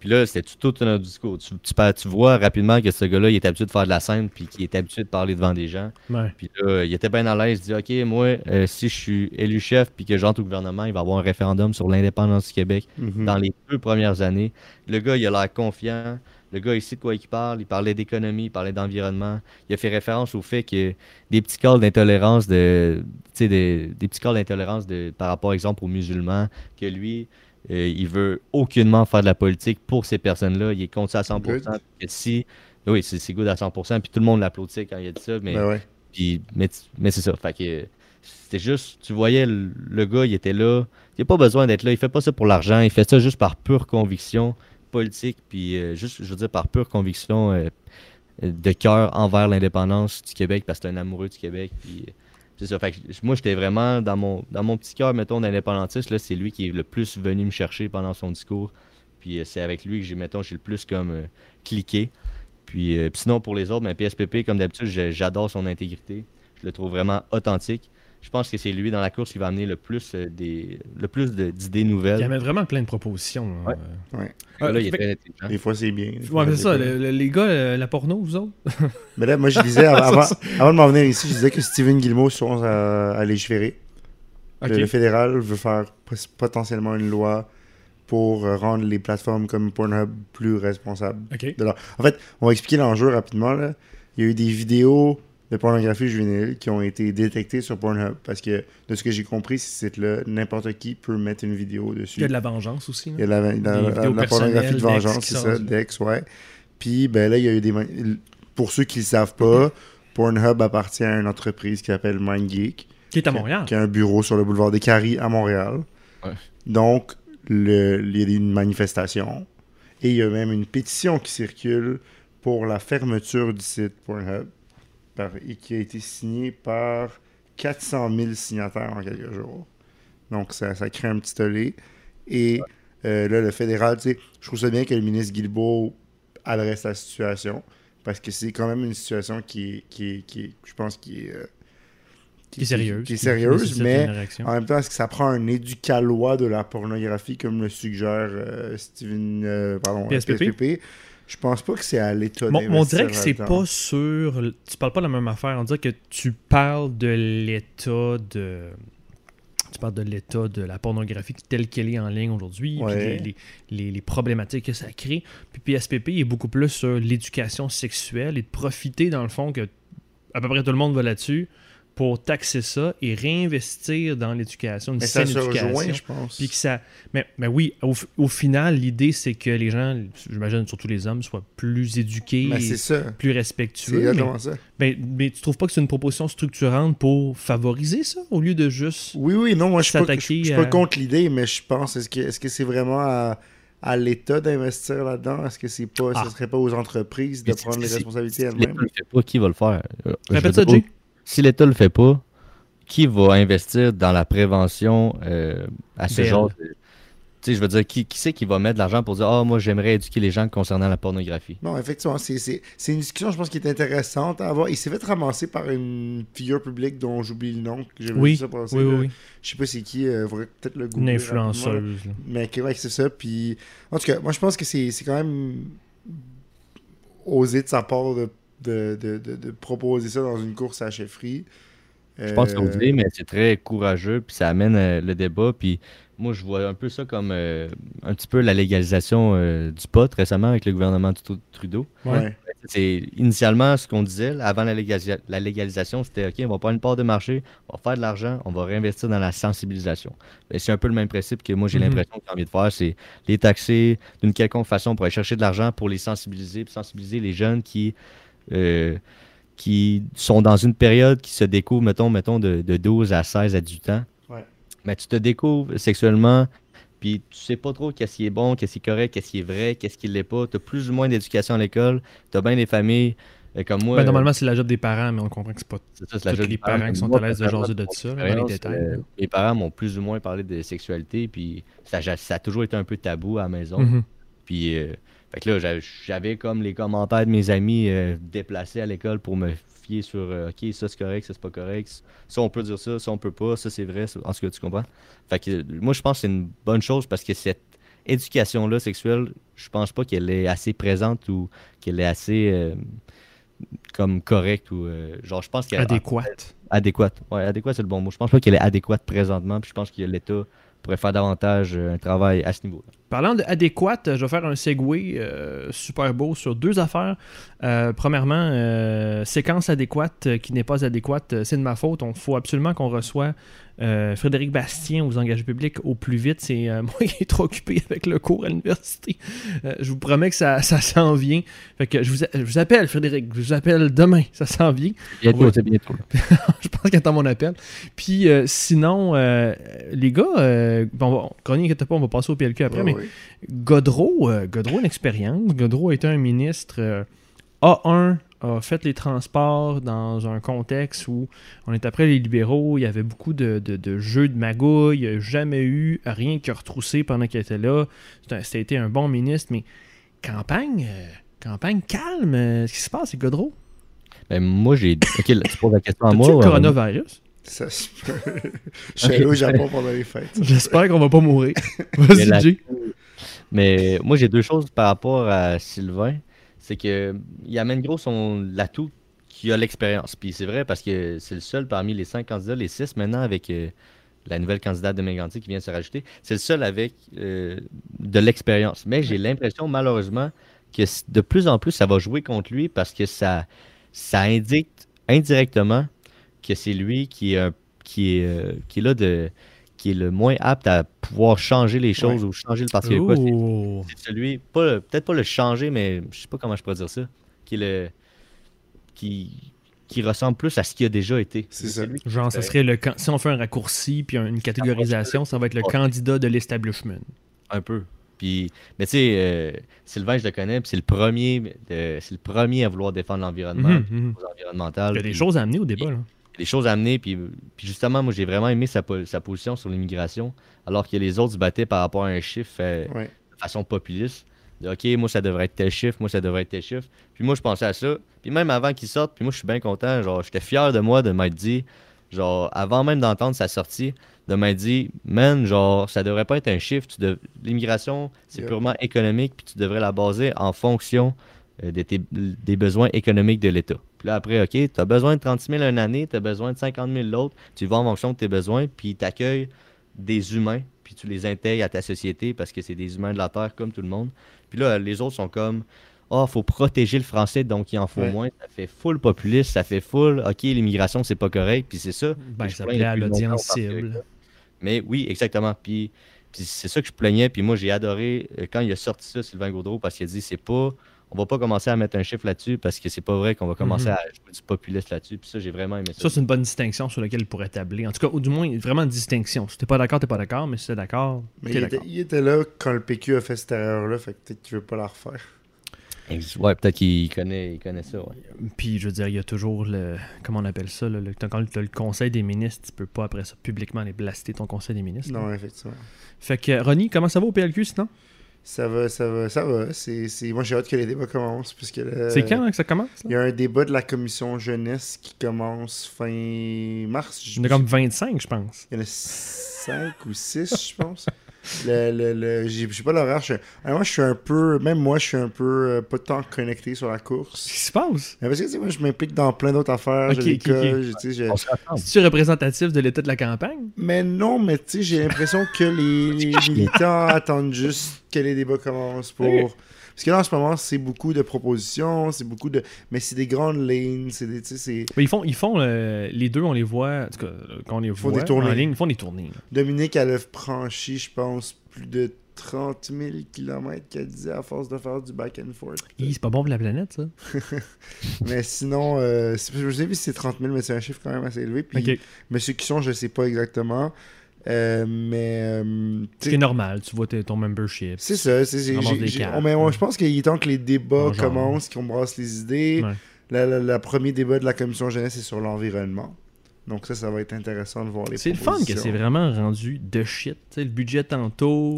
Puis là, c'était tout, un autre discours? Tu, tu, par- tu vois rapidement que ce gars-là, il est habitué de faire de la scène puis qu'il est habitué de parler devant des gens. Ouais. Puis là, il était bien à l'aise. Il dit Ok, moi, euh, si je suis élu chef puis que j'entre au gouvernement, il va y avoir un référendum sur l'indépendance du Québec Mhm. dans les deux premières années. Le gars, il a l'air confiant. Le gars, il sait de quoi il parle. Il parlait d'économie, il parlait d'environnement. Il a fait référence au fait que des petits cas d'intolérance, de, tu sais, des, des petits cas d'intolérance de, par rapport, exemple, aux musulmans, que lui, euh, il veut aucunement faire de la politique pour ces personnes-là. Il est contre ça à 100%. Good. Si, oui, c'est good à 100%. Puis tout le monde l'applaudit quand il a dit ça. Mais Ben ouais. puis, mais c'est ça. Fait que c'était juste, tu voyais le, le gars, il était là. Il n'a pas besoin d'être là. Il fait pas ça pour l'argent. Il fait ça juste par pure conviction politique. Puis euh, juste, je veux dire, par pure conviction euh, de cœur envers l'indépendance du Québec parce que c'est un amoureux du Québec. Puis euh, c'est ça. Fait moi, j'étais vraiment dans mon, dans mon petit cœur, mettons, d'indépendantiste. C'est lui qui est le plus venu me chercher pendant son discours. Puis euh, c'est avec lui que j'ai, mettons, j'ai le plus comme euh, cliqué. Puis, euh, puis sinon, pour les autres, ben, PSPP, comme d'habitude, j'adore son intégrité. Je le trouve vraiment authentique. Je pense que c'est lui dans la course qui va amener le plus euh, des le plus d'idées Il y nouvelles. avait vraiment plein de propositions. là. Ouais. Ouais. Euh, là, il est fait- très intelligent. Des fois, c'est bien. Ouais, c'est ça, le- les gars, euh, la porno, vous autres? Mais là, moi, je disais, avant, avant de m'en venir ici, je disais que Steven Guillemot sont à, à légiférer. Ok. Le, le fédéral veut faire potentiellement une loi pour euh, rendre les plateformes comme Pornhub plus responsables. Ok. de leur- En fait, on va expliquer l'enjeu rapidement. Là. Il y a eu des vidéos de pornographie juvénile qui ont été détectées sur Pornhub parce que, de ce que j'ai compris, ce site-là, n'importe qui peut mettre une vidéo dessus. Il y a de la vengeance aussi. là. Il y a de la, la- Des la- vidéos la pornographie de vengeance, c'est ça, d'ex, ouais. Puis, ben là, il y a eu des. Pour ceux qui ne le savent pas, Pornhub appartient à une entreprise qui s'appelle MindGeek, Qui est à qui a- Montréal. qui a un bureau sur le boulevard des Caries à Montréal. Ouais. Donc, le- il y a eu une manifestation et il y a même une pétition qui circule pour la fermeture du site Pornhub par- et qui a été signée par 400 000 signataires en quelques jours. Donc, ça, ça crée un petit tollé. Et euh, là, le fédéral, tu sais, je trouve ça bien que le ministre Guilbeault adresse la situation parce que c'est quand même une situation qui est, qui est- qui est- je pense, qui est, euh, Qui est sérieuse. qui est sérieuse, mais en même temps, est-ce que ça prend un éducalois de la pornographie comme le suggère euh, Steven, euh, pardon, PSPP? PSPP? Je pense pas que c'est à l'État Bon, on dirait que c'est pas sur. Tu parles pas de la même affaire. On dirait que tu parles de l'état de. Tu parles de l'état de la pornographie telle qu'elle est en ligne aujourd'hui, Ouais. les- les problématiques que ça crée. Puis PSPP est beaucoup plus sur l'éducation sexuelle et de profiter, dans le fond, que à peu près tout le monde va là-dessus pour taxer ça et réinvestir dans l'éducation, une Mais ça saine se éducation. rejoint, je pense. Puis que ça. Mais, mais oui, au, final, l'idée, c'est que les gens, j'imagine surtout les hommes, soient plus éduqués, Mais et ça. plus respectueux. Mais, exactement ça. mais, mais tu trouves pas que c'est une proposition structurante pour favoriser ça au lieu de juste. Oui, oui, non, moi, je suis pas, je, S'attaquer je suis pas à- contre l'idée, mais je pense, est-ce que est-ce que c'est vraiment à, à l'État d'investir là-dedans? Est-ce que c'est pas, Ah. ce serait pas aux entreprises de prendre les responsabilités Si l'État elles-mêmes? le fait pas, qui va le faire Euh, je Répète ça, Jay. Si l'État le fait pas, qui va investir dans la prévention euh, à ce genre de... Tu sais, je veux dire, qui, qui c'est qui va mettre de l'argent pour dire « Ah, moi, j'aimerais éduquer les gens concernant la pornographie? Non, effectivement, c'est- c'est c'est une discussion, je pense, qui est intéressante à avoir. Il s'est fait ramasser par une figure publique dont j'oublie le nom. que Oui, vu ça passer, Oui, oui, oui. Je sais pas c'est qui, euh, faudrait peut-être le Une rapidement, là. influenceuse. Mais que, ouais, c'est ça. Puis, en tout cas, moi, je pense que c'est c'est quand même osé de sa part de, de, de, de- de proposer ça dans une course à chefferie. Je pense Euh, qu'on dit, mais c'est très courageux, puis ça amène euh, le débat. Puis moi, je vois un peu ça comme euh, un petit peu la légalisation euh, du pot récemment avec le gouvernement de Tru- Trudeau. Ouais. C'est initialement ce qu'on disait là, avant la, légalisa- la légalisation, c'était OK, on va prendre une part de marché, on va faire de l'argent, on va réinvestir dans la sensibilisation. C'est un peu le même principe que moi j'ai Mhm. l'impression que j'ai envie de faire, c'est les taxer d'une quelconque façon pour aller chercher de l'argent pour les sensibiliser, puis sensibiliser les jeunes qui euh, qui sont dans une période qui se découvrent, mettons, mettons de, de 12 à 16 à 18 ans. Ouais. Mais tu te découvres sexuellement, puis tu sais pas trop qu'est-ce qui est bon, qu'est-ce qui est correct, qu'est-ce qui est vrai, qu'est-ce qui l'est pas. Tu as plus ou moins d'éducation à l'école, tu as bien des familles euh, comme moi. Ben, euh, normalement, c'est la job des parents, mais on comprend que c'est pas c'est ça, c'est la job les des parents. parents qui sont Moi, à l'aise de jaser de ça, les détails. euh, mes parents m'ont plus ou moins parlé de sexualité, puis ça, ça a toujours été un peu tabou à la maison. Mhm. Puis, euh, Fait que là, j'avais- comme les commentaires de mes amis euh, déplacés à l'école pour me fier sur euh, OK, ça c'est correct, ça c'est pas correct. Ça on peut dire ça, ça on peut pas, ça c'est vrai. ça- En tout cas, tu comprends? Fait que euh, moi, je pense que c'est une bonne chose parce que cette éducation-là sexuelle, je pense pas qu'elle est assez présente ou qu'elle est assez euh, comme correcte ou genre je pense qu'elle Adéquate. adéquate. Ouais, adéquate c'est le bon mot. Je pense pas qu'elle est adéquate présentement, puis je pense que l'État pourrait faire davantage un travail à ce niveau-là. Parlant d'adéquate, je vais faire un segue euh, super beau sur deux affaires. Euh, premièrement, euh, séquence adéquate qui n'est pas adéquate, c'est de ma faute. Il faut absolument qu'on reçoive euh, Frédéric Bastien aux engagés publics au plus vite. C'est euh, moi qui est trop occupé avec le cours à l'université. Euh, je vous promets que ça, ça s'en vient. Fait que je vous, a- je vous appelle, Frédéric. Je vous appelle demain. Ça s'en vient. Bientôt, c'est bientôt. je pense qu'il attend mon appel. Puis euh, sinon, euh, les gars, euh, bon, pas, on va passer au PLQ après, Ouais, mais ouais. Godreau, euh, Godreau a une expérience. Godreau était un ministre euh, A1, a fait les transports dans un contexte où on est après les libéraux, il y avait beaucoup de, de- de jeux de magouille, il n'y a jamais eu rien qui a retroussé pendant qu'il était là. C'était un bon ministre, mais campagne, euh, campagne calme, euh, qu'est-ce qui se passe, c'est Godreau? Ben, moi, j'ai. Ok, là, tu poses la question à moi. le à- coronavirus? Ça se peut. Je suis allé au Japon pendant les fêtes. J'espère qu'on va pas mourir. Mais Vas-y, la-. Mais moi, j'ai deux choses par rapport à Sylvain. C'est que il amène gros son l'atout qui a l'expérience. Puis c'est vrai parce que c'est le seul parmi les cinq candidats, les six maintenant avec euh, la nouvelle candidate de Mégantic qui vient se rajouter. C'est le seul avec euh, de l'expérience. Mais j'ai l'impression, malheureusement, que de plus en plus, ça va jouer contre lui parce que ça, ça indique indirectement que c'est lui qui est, qui, est, euh, qui est là de qui est le moins apte à pouvoir changer les choses ou changer le parti québécois. C'est- Oh. c'est celui, pas le- peut-être pas le changer, mais je sais pas comment je pourrais dire ça, qui est le, qui, qui ressemble plus à ce qui a déjà été. C'est ça. Genre, ça serait le si on fait un raccourci puis un- une catégorisation, ça va être le candidat de l'establishment. un peu. Puis, mais tu sais, euh, Sylvain, je le connais, puis c'est le premier, de- c'est le premier à vouloir défendre l'environnement, Mhm, mhm. Il y a des puis choses à amener au débat. Là. Des choses à amener, puis, puis justement, moi, j'ai vraiment aimé sa, po- sa position sur l'immigration, alors que les autres se battaient par rapport à un chiffre euh, Ouais. de façon populiste. De, OK, moi, ça devrait être tel chiffre, moi, ça devrait être tel chiffre. Puis moi, je pensais à ça. Puis même avant qu'il sorte, puis moi, je suis bien content. Genre, j'étais fier de moi de m'être dit, genre, avant même d'entendre sa sortie, de m'être dit, man, genre, ça devrait pas être un chiffre. Tu dev- L'immigration, c'est Yeah. purement économique, puis tu devrais la baser en fonction euh, de tes- des besoins économiques de l'État. Puis là, après, OK, tu as besoin de 30 000 une année, tu as besoin de 50 000 l'autre, tu vas en fonction de tes besoins, puis tu accueilles des humains, puis tu les intègres à ta société parce que c'est des humains de la Terre comme tout le monde. Puis là, les autres sont comme, oh, faut protéger le français, donc il en faut Ouais. moins. Ça fait full populiste, ça fait full, OK, l'immigration, c'est pas correct, puis c'est ça. Ben, ça plaît à l'audience cible. Mais oui, exactement. Puis, puis c'est ça que je plaignais. Puis moi, j'ai adoré euh, quand il a sorti ça, Sylvain Gaudreau, parce qu'il a dit c'est pas. On va pas commencer à mettre un chiffre là-dessus parce que c'est pas vrai qu'on va commencer Mhm. à jouer du populiste là-dessus. Puis ça, j'ai vraiment aimé ça. Ça, c'est une bonne distinction sur laquelle il pourrait tabler. En tout cas, ou du moins, vraiment une distinction. Si t'es pas d'accord, t'es pas d'accord, mais si t'es d'accord, Mais il était, d'accord. il était là quand le PQ a fait cette erreur-là, fait que peut-être qu'il veut pas la refaire. Ouais, peut-être qu'il connaît, il connaît ça. Ouais. Puis, je veux dire, il y a toujours le. Comment on appelle ça là, le, Quand t'as le conseil des ministres, tu peux pas après ça publiquement aller blaster ton conseil des ministres. là. Non, effectivement. Fait que, Ronnie, comment ça va au PLQ sinon? Ça va, ça va, ça va. C'est, c'est... Moi, j'ai hâte que les débats commencent. Puisque le- C'est quand hein, que ça commence? Il y a un débat de la commission jeunesse qui commence fin mars. Il y en a comme 25, je pense. Il y en a 5 ou 6, je pense. Le, le, le- j'ai, pas l'horaire. moi, je suis un peu. Même moi, je suis un peu euh, pas tant connecté sur la Qu'est-ce course. qui se passe? Mais parce que, tu sais, moi, je m'implique dans plein d'autres affaires. Ok, j'ai ok, l'école, ok. j'ai- tu sais, j'ai- On se rassemble. C'est-tu représentatif de l'état de la campagne? Mais non, mais tu sais, j'ai l'impression que les, les militants attendent juste que les débats commencent pour. Parce que là, en ce moment, c'est beaucoup de propositions, c'est beaucoup de. Mais c'est des grandes lignes, c'est des. Mais Ils font, ils font euh, les deux, on les voit, en tout cas, euh, quand on les font voit des en ligne, ils font des tournées. Dominique, elle a franchi, je pense, plus de 30 000 km qu'elle disait à force de faire du back and forth. C'est pas bon pour la planète, ça. mais sinon, euh, je sais plus si c'est 30 000, mais c'est un chiffre quand même assez élevé. Puis, Ok. Monsieur Cusson, je sais pas exactement. Euh, mais. euh, tu Ce sais, qui est normal, tu vois ton membership. C'est ça, c'est, c'est- on- je pense qu'il est temps que les débats commencent, qu'on brasse les idées. Ouais. Le la- la premier débat de la commission jeunesse est sur l'environnement. Donc ça, ça va être intéressant de voir les C'est le fun que c'est vraiment rendu de shit. Tu sais, le budget tantôt,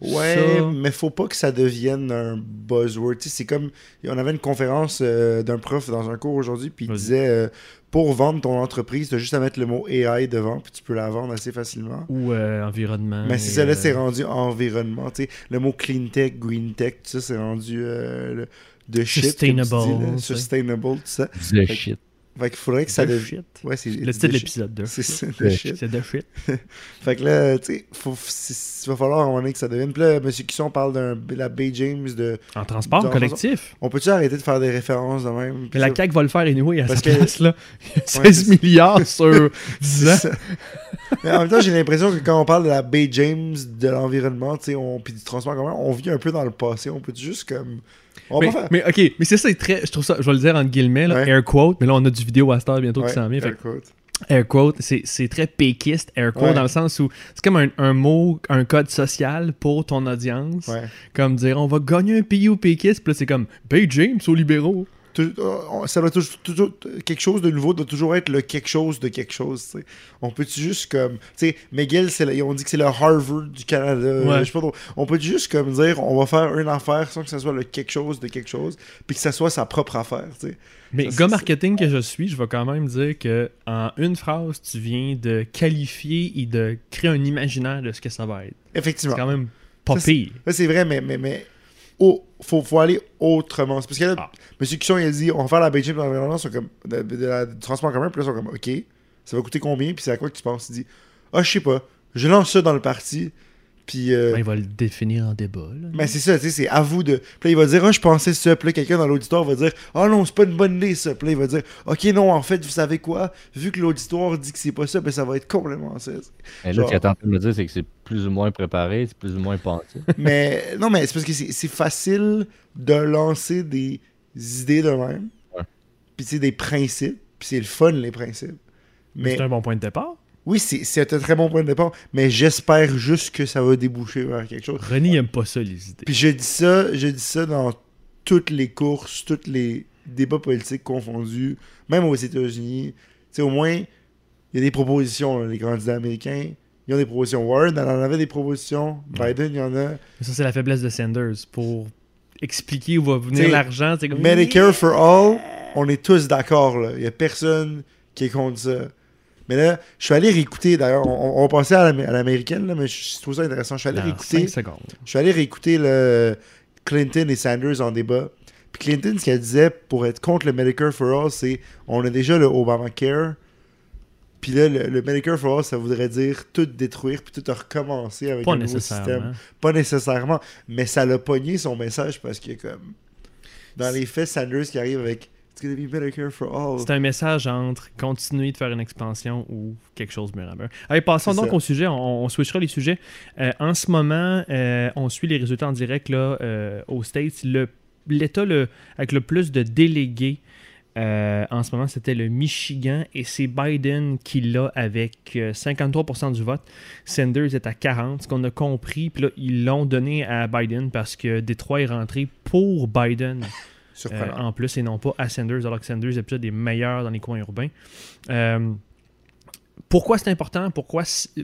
Ouais, Ça- mais faut pas que ça devienne un buzzword. C'est comme. On avait une conférence euh, d'un prof dans un cours aujourd'hui, puis il disait euh, pour vendre ton entreprise, tu as juste à mettre le mot AI devant, puis tu peux la vendre assez facilement. Ou euh, environnement. Mais c'est et, ça, là, euh, c'est rendu environnement. Tu sais, le mot clean tech, green tech, tout ça, c'est rendu euh, le- de shit. dis, Sustainable, là. Sustainable, tout ça. The shit. Fait qu'il faudrait que ça de devienne. Ouais, c'est Le titre de l'épisode 2. C'est ça, De shit. C'est de shit. Fait que là, tu sais, il va falloir à un moment donné que ça devienne. Puis là, M. Kisson parle de la Bay James de. En transport collectif. On peut-tu arrêter de faire des références de même? Mais la CAQ va le faire anyway à Parce sa que- place, là. Ouais, 16 c'est- milliards sur 10 ans. Mais en même temps, j'ai l'impression que quand on parle de la Bay James, de l'environnement, tu sais, on- puis du transport commun, on vit un peu dans le passé. On peut juste comme. On Mais, pas faire. mais ok, mais c'est ça, c'est très. Je trouve ça, je vais le dire entre guillemets, là, Ouais. air quote, mais là on a du vidéo à Star bientôt Ouais, qui s'en vient. fait que écoute. air quote, c'est c'est très péquiste, air quote, Ouais. dans le sens où c'est comme un, un mot, un code social pour ton audience. Comme dire on va gagner un pays au péquiste, puis là c'est comme Bay James aux libéraux. Euh, ça doit toujours, toujours- quelque chose de nouveau doit toujours être le quelque chose de quelque chose. On peut juste comme, tu sais, McGill, c'est le- on dit que c'est le Harvard du Canada. Ouais. Je sais pas trop. On peut juste comme dire, on va faire une affaire sans que ça soit le quelque chose de quelque chose, puis que ça soit sa propre affaire. Mais Ça, c'est- gars marketing que je suis, je vais quand même dire que en une phrase, tu viens de qualifier et de créer un imaginaire de ce que ça va être. C'est Effectivement. quand même pas c'est- pire. C'est vrai, mais, mais, mais oh, faut, faut aller autrement. C'est parce que là, Ah. M. Cusson, il a dit, on va faire la sont comme, de, de la- du transport en commun, puis là, ils sont comme, OK, ça va coûter combien, puis c'est à quoi que tu penses? Il dit, ah, je sais pas, je lance ça dans le parti, puis... euh, Ben, il va le définir en débat. là. mais c'est ça, tu sais, c'est à vous de. Puis là, il va dire, ah, je pensais ça. Puis là, quelqu'un dans l'auditoire va dire, ah non, c'est pas une bonne idée ça. Puis là, il va dire, ok, non, en fait, vous savez quoi? Vu que l'auditoire dit que c'est pas ça, ben ça va être complètement ça. Et là, Genre- ce qu'il est en train de me dire, c'est que c'est plus ou moins préparé, c'est plus ou moins pensé. mais non, mais c'est parce que c'est facile de lancer des idées de même. Ouais. Puis tu sais, des principes. Puis c'est le fun, les principes. Mais Mais c'est un bon point de départ. Oui, c'est un très bon point de départ. Mais j'espère juste que ça va déboucher vers quelque chose. René aime pas ça, les idées. Puis je dis ça, je dis ça dans toutes les courses, tous les débats politiques confondus, même aux États-Unis. Tu sais, au moins, il y a des propositions, là, les candidats américains. Ils ont des propositions. Warren, elle en avait des propositions. Biden, il y en a. Mais Ça, c'est la faiblesse de Sanders. Pour expliquer où va venir l'argent, comme. Medicare for all, on est tous d'accord. Il y a personne qui est contre ça. Mais là, je suis allé réécouter, d'ailleurs, on, on passer à l'am- à l'américaine, là, mais je trouve ça intéressant. Je suis allé Dans réécouter. Je suis allé réécouter le Clinton et Sanders en débat. Puis Clinton, ce qu'elle disait pour être contre le Medicare for All, c'est on a déjà le Obamacare. Puis là, le, le Medicare for All, ça voudrait dire tout détruire puis tout recommencer avec un nouveau système. Pas nécessairement. Mais ça l'a pogné son message parce que, comme, dans les faits, Sanders qui arrive avec It's gonna be Medicare for All. C'est un message entre continuer de faire une expansion ou quelque chose de mieux. Allez, passons donc ça. au sujet. On, on switchera les sujets. Euh, en ce moment, euh, on suit les résultats en direct là, euh, aux States. L'État le, avec le plus de délégués en ce moment, c'était le Michigan et c'est Biden qui l'a avec euh, 53% du vote. Sanders est à 40%. Ce qu'on a compris, puis là, ils l'ont donné à Biden parce que Détroit est rentré pour Biden. Euh, en plus et non pas à Sanders, alors que Sanders est peut-être des meilleurs dans les coins urbains. Pourquoi c'est important? Pourquoi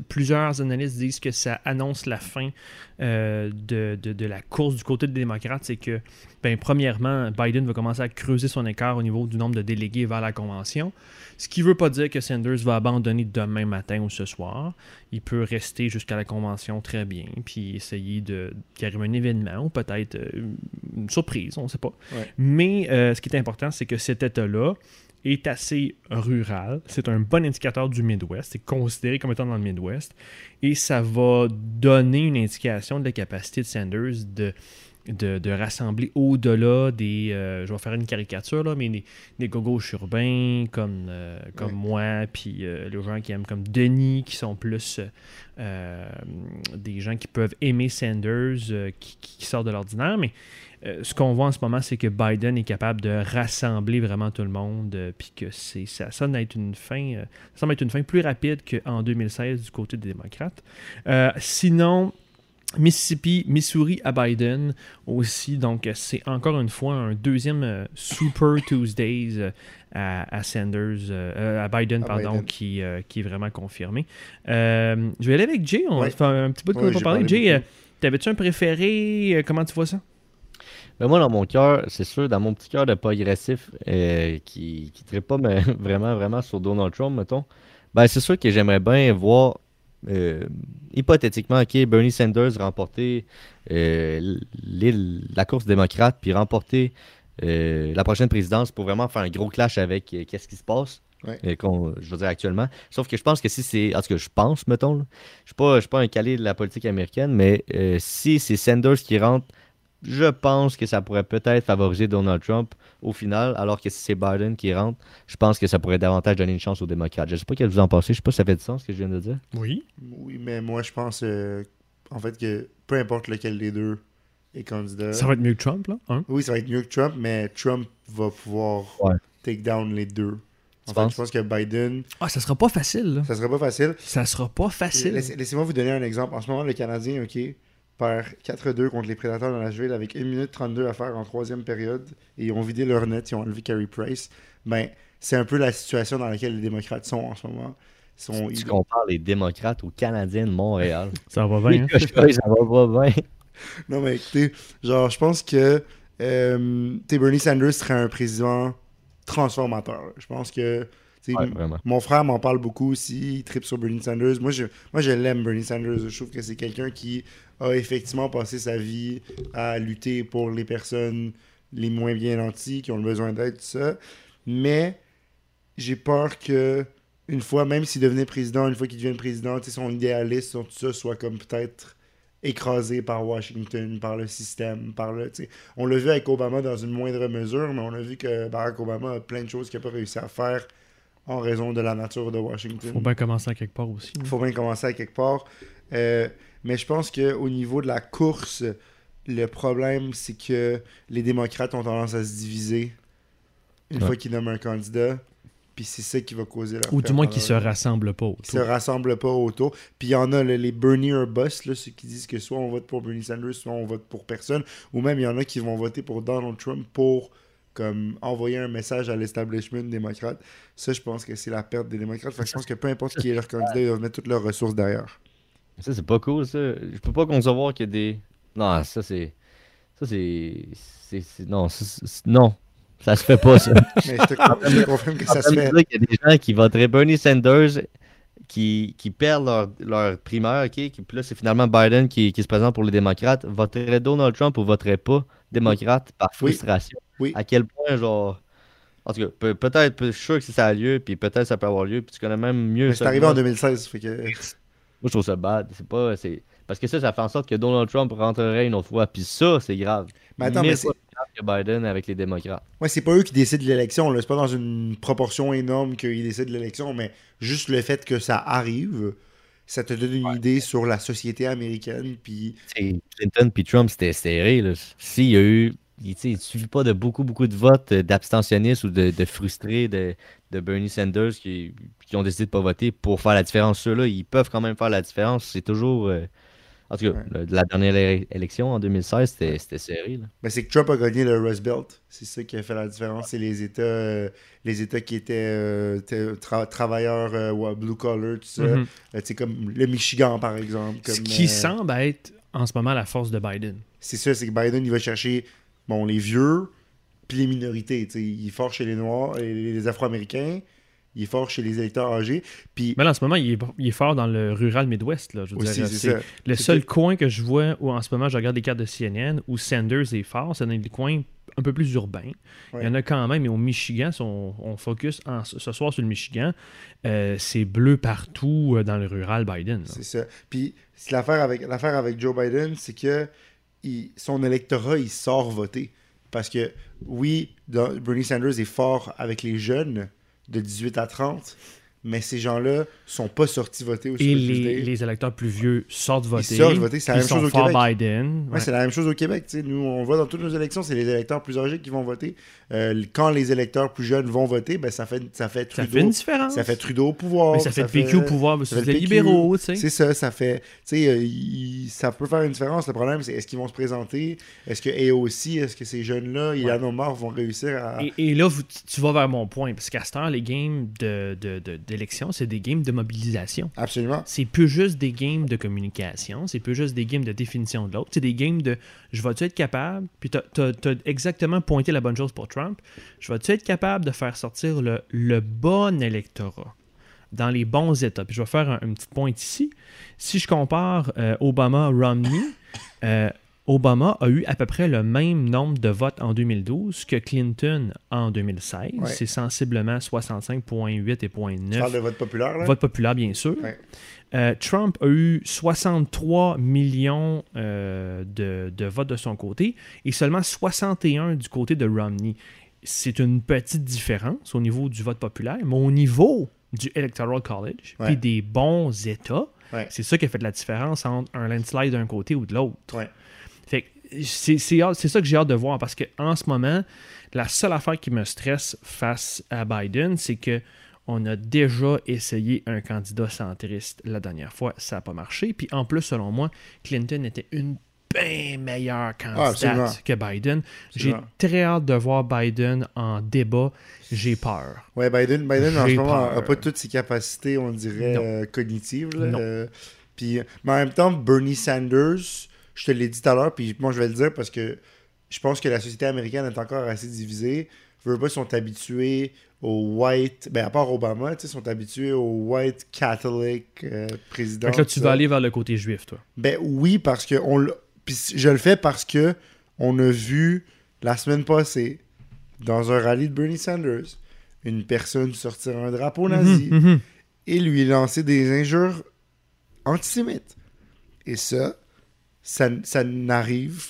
plusieurs analystes disent que ça annonce la fin euh, de, de- de la course du côté des démocrates? C'est que, ben, premièrement, Biden va commencer à creuser son écart au niveau du nombre de délégués vers la convention. Ce qui ne veut pas dire que Sanders va abandonner demain matin ou ce soir. Il peut rester jusqu'à la convention très bien, puis essayer arrive un événement ou peut-être euh, une surprise, on ne sait pas. Ouais. Mais euh, ce qui est important, c'est que cet État-là est assez rural. C'est un bon indicateur du Midwest. C'est considéré comme étant dans le Midwest. Et ça va donner une indication de la capacité de Sanders de, de, de rassembler au-delà des... euh, je vais faire une caricature, là, mais des, des gauches urbains comme, euh, comme Ouais. moi, puis euh, les gens qui aiment comme Denis, qui sont plus des gens qui peuvent aimer Sanders, euh, qui, qui sortent de l'ordinaire. Mais euh, ce qu'on voit en ce moment, c'est que Biden est capable de rassembler vraiment tout le monde, euh, puis que c'est, ça sonne être une fin, euh, ça semble être une fin plus rapide qu'en 2016 du côté des démocrates. Sinon, Mississippi, Missouri à Biden aussi, donc c'est encore une fois un deuxième euh, Super Tuesdays euh, à, à Sanders, euh, à Biden, À pardon, Biden. Qui, qui est vraiment confirmé. Je vais aller avec Jay, on Ouais. fait un petit bout de quoi Ouais, va parler. Jay. T'avais-tu un préféré Comment tu vois ça? Ben moi, dans mon cœur, c'est sûr, dans mon petit cœur de pas agressif, euh, qui ne traite pas mais, vraiment, vraiment sur Donald Trump, mettons, ben c'est sûr que j'aimerais bien voir, euh, hypothétiquement, OK, Bernie Sanders remporter euh, la course démocrate, puis remporter euh, la prochaine présidence pour vraiment faire un gros clash avec qu'est-ce qui se passe. Ouais. je veux dire actuellement. Sauf que je pense que si c'est. En tout cas, je pense, mettons. là. Je ne suis pas un calé de la politique américaine, mais si c'est Sanders qui rentre je pense que ça pourrait peut-être favoriser Donald Trump au final, alors que si c'est Biden qui rentre, je pense que ça pourrait davantage donner une chance aux démocrates. Je sais pas qu'est-ce que vous en pensez, je sais pas si ça fait du sens ce que je viens de dire. Oui. Oui, mais moi, je pense euh, en fait que peu importe lequel des deux est candidat. Ça va être mieux que Trump, là. Hein? Oui, ça va être mieux que Trump, mais Trump va pouvoir Ouais. take down les deux. En fait, je pense que Biden, Ah, ça sera pas facile, là. ça serait pas facile. Ça sera pas facile. Laissez- Laissez-moi vous donner un exemple. En ce moment, le Canadien, OK, perd 4-2 contre les Prédateurs dans la Nashville avec 1 minute 32 à faire en troisième période et ils ont vidé leur net, ils ont enlevé Carey Price. Ben, c'est un peu la situation dans laquelle les démocrates sont en ce moment. Ils sont, Tu ils- compares les démocrates aux Canadiens de Montréal. Ça va bien. hein? Ça va pas bien. Non, mais écoutez, genre, je pense que euh, Bernie Sanders serait un président transformateur. Je pense que. Ouais. Mon frère m'en parle beaucoup aussi. Il tripe sur Bernie Sanders. Moi, je, moi, je l'aime, Bernie Sanders. Je trouve que c'est quelqu'un qui a effectivement passé sa vie à lutter pour les personnes les moins bien nantis, qui ont le besoin d'aide, tout ça. Mais j'ai peur que, une fois, même s'il devenait président, une fois qu'il devienne président, son idéaliste, son tout ça, soit comme peut-être écrasé par Washington, par le système, par le. On l'a vu avec Obama dans une moindre mesure, mais on a vu que Barack Obama a plein de choses qu'il n'a pas réussi à faire en raison de la nature de Washington. Faut bien commencer à quelque part aussi. Il faut bien commencer à quelque part. Euh, mais je pense qu'au niveau de la course, le problème, c'est que les démocrates ont tendance à se diviser une Ouais. fois qu'ils nomment un candidat. Puis c'est ça qui va causer leur Ou du moins qu'ils se rassemblent pas qui se autour. rassemblent pas autour. Puis il y en a les Bernie or bust, là, ceux qui disent que soit on vote pour Bernie Sanders, soit on vote pour personne. Ou même il y en a qui vont voter pour Donald Trump pour comme envoyer un message à l'establishment démocrate. Ça, je pense que c'est la perte des démocrates. Fait que je pense que peu importe qui est leur candidat, ils doivent mettre toutes leurs ressources derrière. Ça, c'est pas cool, ça. Je peux pas concevoir qu'il y a des. Non, ça, c'est. Ça, c'est. Non, ça, non. Ça se fait pas, ça. Mais je te, je te confirme que ça se fait. qu'il y a des gens qui voteraient Bernie Sanders qui, qui perdent leur, leur primaire, ok? Qui, puis là, c'est finalement Biden qui, qui se présente pour les démocrates. Voterait Donald Trump ou voterait pas démocrate par frustration? Oui. À quel point, genre. En tout cas, peut- peut-être, peut- je suis sûr que si ça a lieu, puis peut-être ça peut avoir lieu, puis tu connais même mieux c'est arrivé en 2016. Fait que... Moi, je trouve ça bad. C'est pas. Parce que ça, ça fait en sorte que Donald Trump rentrerait une autre fois. Puis ça, c'est grave. Mais attends, mais c'est que Biden avec les démocrates. ouais, c'est pas eux qui décident de l'élection. là. C'est pas dans une proportion énorme qu'ils décident de l'élection, mais juste le fait que ça arrive, ça te donne une idée sur la société américaine. Puis Clinton puis Trump, c'était serré. là. S'il y a eu. Il ne suffit pas de beaucoup, beaucoup de votes euh, d'abstentionnistes ou de, de frustrés de, de Bernie Sanders qui, qui ont décidé de pas voter pour faire la différence. Ceux-là, ils peuvent quand même faire la différence. C'est toujours. euh, En tout cas, Ouais. le- la dernière élection en 2016, c'était serré. là. ben, c'est que Trump a gagné le Rust Belt. C'est ça qui a fait la différence. C'est les États, euh, les États qui étaient euh, étaient tra- travailleurs euh, blue collar, tout ça. Sais, comme le Michigan, par exemple. Ce qui euh, semble être en ce moment la force de Biden. C'est ça, c'est que Biden, il va chercher bon, les vieux, puis les minorités. Il est fort chez les Noirs, et les, Afro-Américains, il est fort chez les électeurs âgés. Puis Mais là, en ce moment, il est, il est fort dans le rural Midwest. Là, je veux aussi, dire, c'est le seul coin que je vois où en ce moment je regarde les cartes de CNN où Sanders est fort, c'est dans les coins un peu plus urbains. Ouais. Il y en a quand même, mais au Michigan, si on, on focus en- ce soir sur le Michigan, euh, c'est bleu partout euh, dans le rural Biden. C'est ça. Puis l'affaire avec, l'affaire avec Joe Biden, c'est que son électorat, il sort voter. Parce que, oui, Bernie Sanders est fort avec les jeunes de 18 à 30, mais ces gens-là sont pas sortis voter au Et les, électeurs plus vieux sortent voter. sortent voter, c'est la Ils même chose au Québec. Biden. Ouais, ouais. c'est la même chose au Québec. tu sais. Nous, on voit dans toutes nos élections, c'est les électeurs plus âgés qui vont voter. Euh, quand les électeurs plus jeunes vont voter, ben, ça, fait, ça fait Ça Trudeau. fait une différence. ça fait Trudeau au pouvoir. Mais ça fait le PQ au pouvoir ça versus fait les libéraux, tu sais. C'est ça, ça fait. Tu sais, euh, il- ça peut faire une différence. Le problème, c'est est-ce qu'ils vont se présenter? Est-ce que AOC, est-ce que ces jeunes-là, Yann Omar, vont réussir à. Et, et là, vous- tu vas vers mon point, parce qu'à cette heure, les games de, de, de d'élection, c'est des games de mobilisation. Absolument. C'est plus juste des games de communication, c'est plus juste des games de définition de l'autre. C'est des games de je vais-tu être capable, puis tu as, exactement pointé la bonne chose pour Trump, je vais-tu être capable de faire sortir le, le bon électorat dans les bons États? Puis je vais faire un, petit point ici. Si je compare euh, Obama-Romney, euh, Obama a eu à peu près le même nombre de votes en 2012 que Clinton en 2016. C'est sensiblement 65,8 et 0,9. Tu parles de vote populaire, là? Vote populaire, bien sûr. Euh, Trump a eu 63 millions de, de, votes de son côté et seulement 61 du côté de Romney. C'est une petite différence au niveau du vote populaire, mais au niveau du Electoral College, puis des bons États. C'est ça qui a fait la différence entre un landslide d'un côté ou de l'autre. C'est ça que j'ai hâte de voir parce qu'en ce moment, la seule affaire qui me stresse face à Biden, c'est que on a déjà essayé un candidat centriste la dernière fois, ça n'a pas marché. Puis en plus, selon moi, Clinton était une bien meilleur candidat ah, que Biden. J'ai très hâte de voir Biden en débat. J'ai peur. Ouais, Biden, Biden en ce moment n'a pas toutes ses capacités, on dirait, euh, cognitives. Euh, puis, mais en même temps, Bernie Sanders, je te l'ai dit tout à l'heure, puis moi je vais le dire parce que je pense que la société américaine est encore assez divisée. Veux pas, sont habitués au white, ben à part Obama, tu sais, sont habitués au white Catholic euh, président. Donc là, tu vas aller vers le côté juif, toi. Ben oui, parce que on je le fais parce que on a vu la semaine passée, dans un rallye de Bernie Sanders, une personne sortir un drapeau mhm, nazi mhm. et lui lancer des injures antisémites. Et ça, ça, n'arrive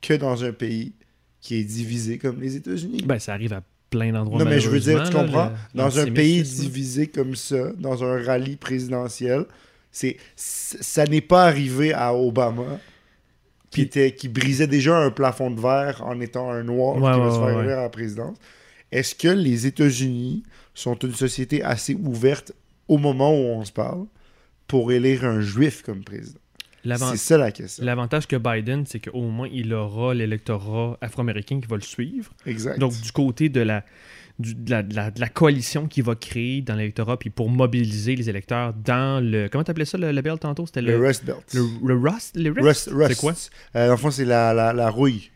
que dans un pays qui est divisé comme les États-Unis. Ben, ça arrive à plein d'endroits. Non, mais je veux dire, tu comprends? dans un pays divisé comme ça, dans un rallye présidentiel, c'est ça n'est pas arrivé à Obama qui, était, qui brisait déjà un plafond de verre en étant un noir qui va se faire élire à la présidence. Est-ce que les États-Unis sont une société assez ouverte au moment où on se parle pour élire un juif comme président? C'est ça la question. L'avantage que Biden, c'est qu'au moins il aura l'électorat afro-américain qui va le suivre. Exact. Donc du côté de la, de, la, coalition qu'il va créer dans l'électorat, puis pour mobiliser les électeurs dans le. Comment tu appelais ça le, belt tantôt? C'était le, Rust Belt. Le, Rust? Le Rust, C'est quoi? Euh, En fond, c'est la, la, rouille.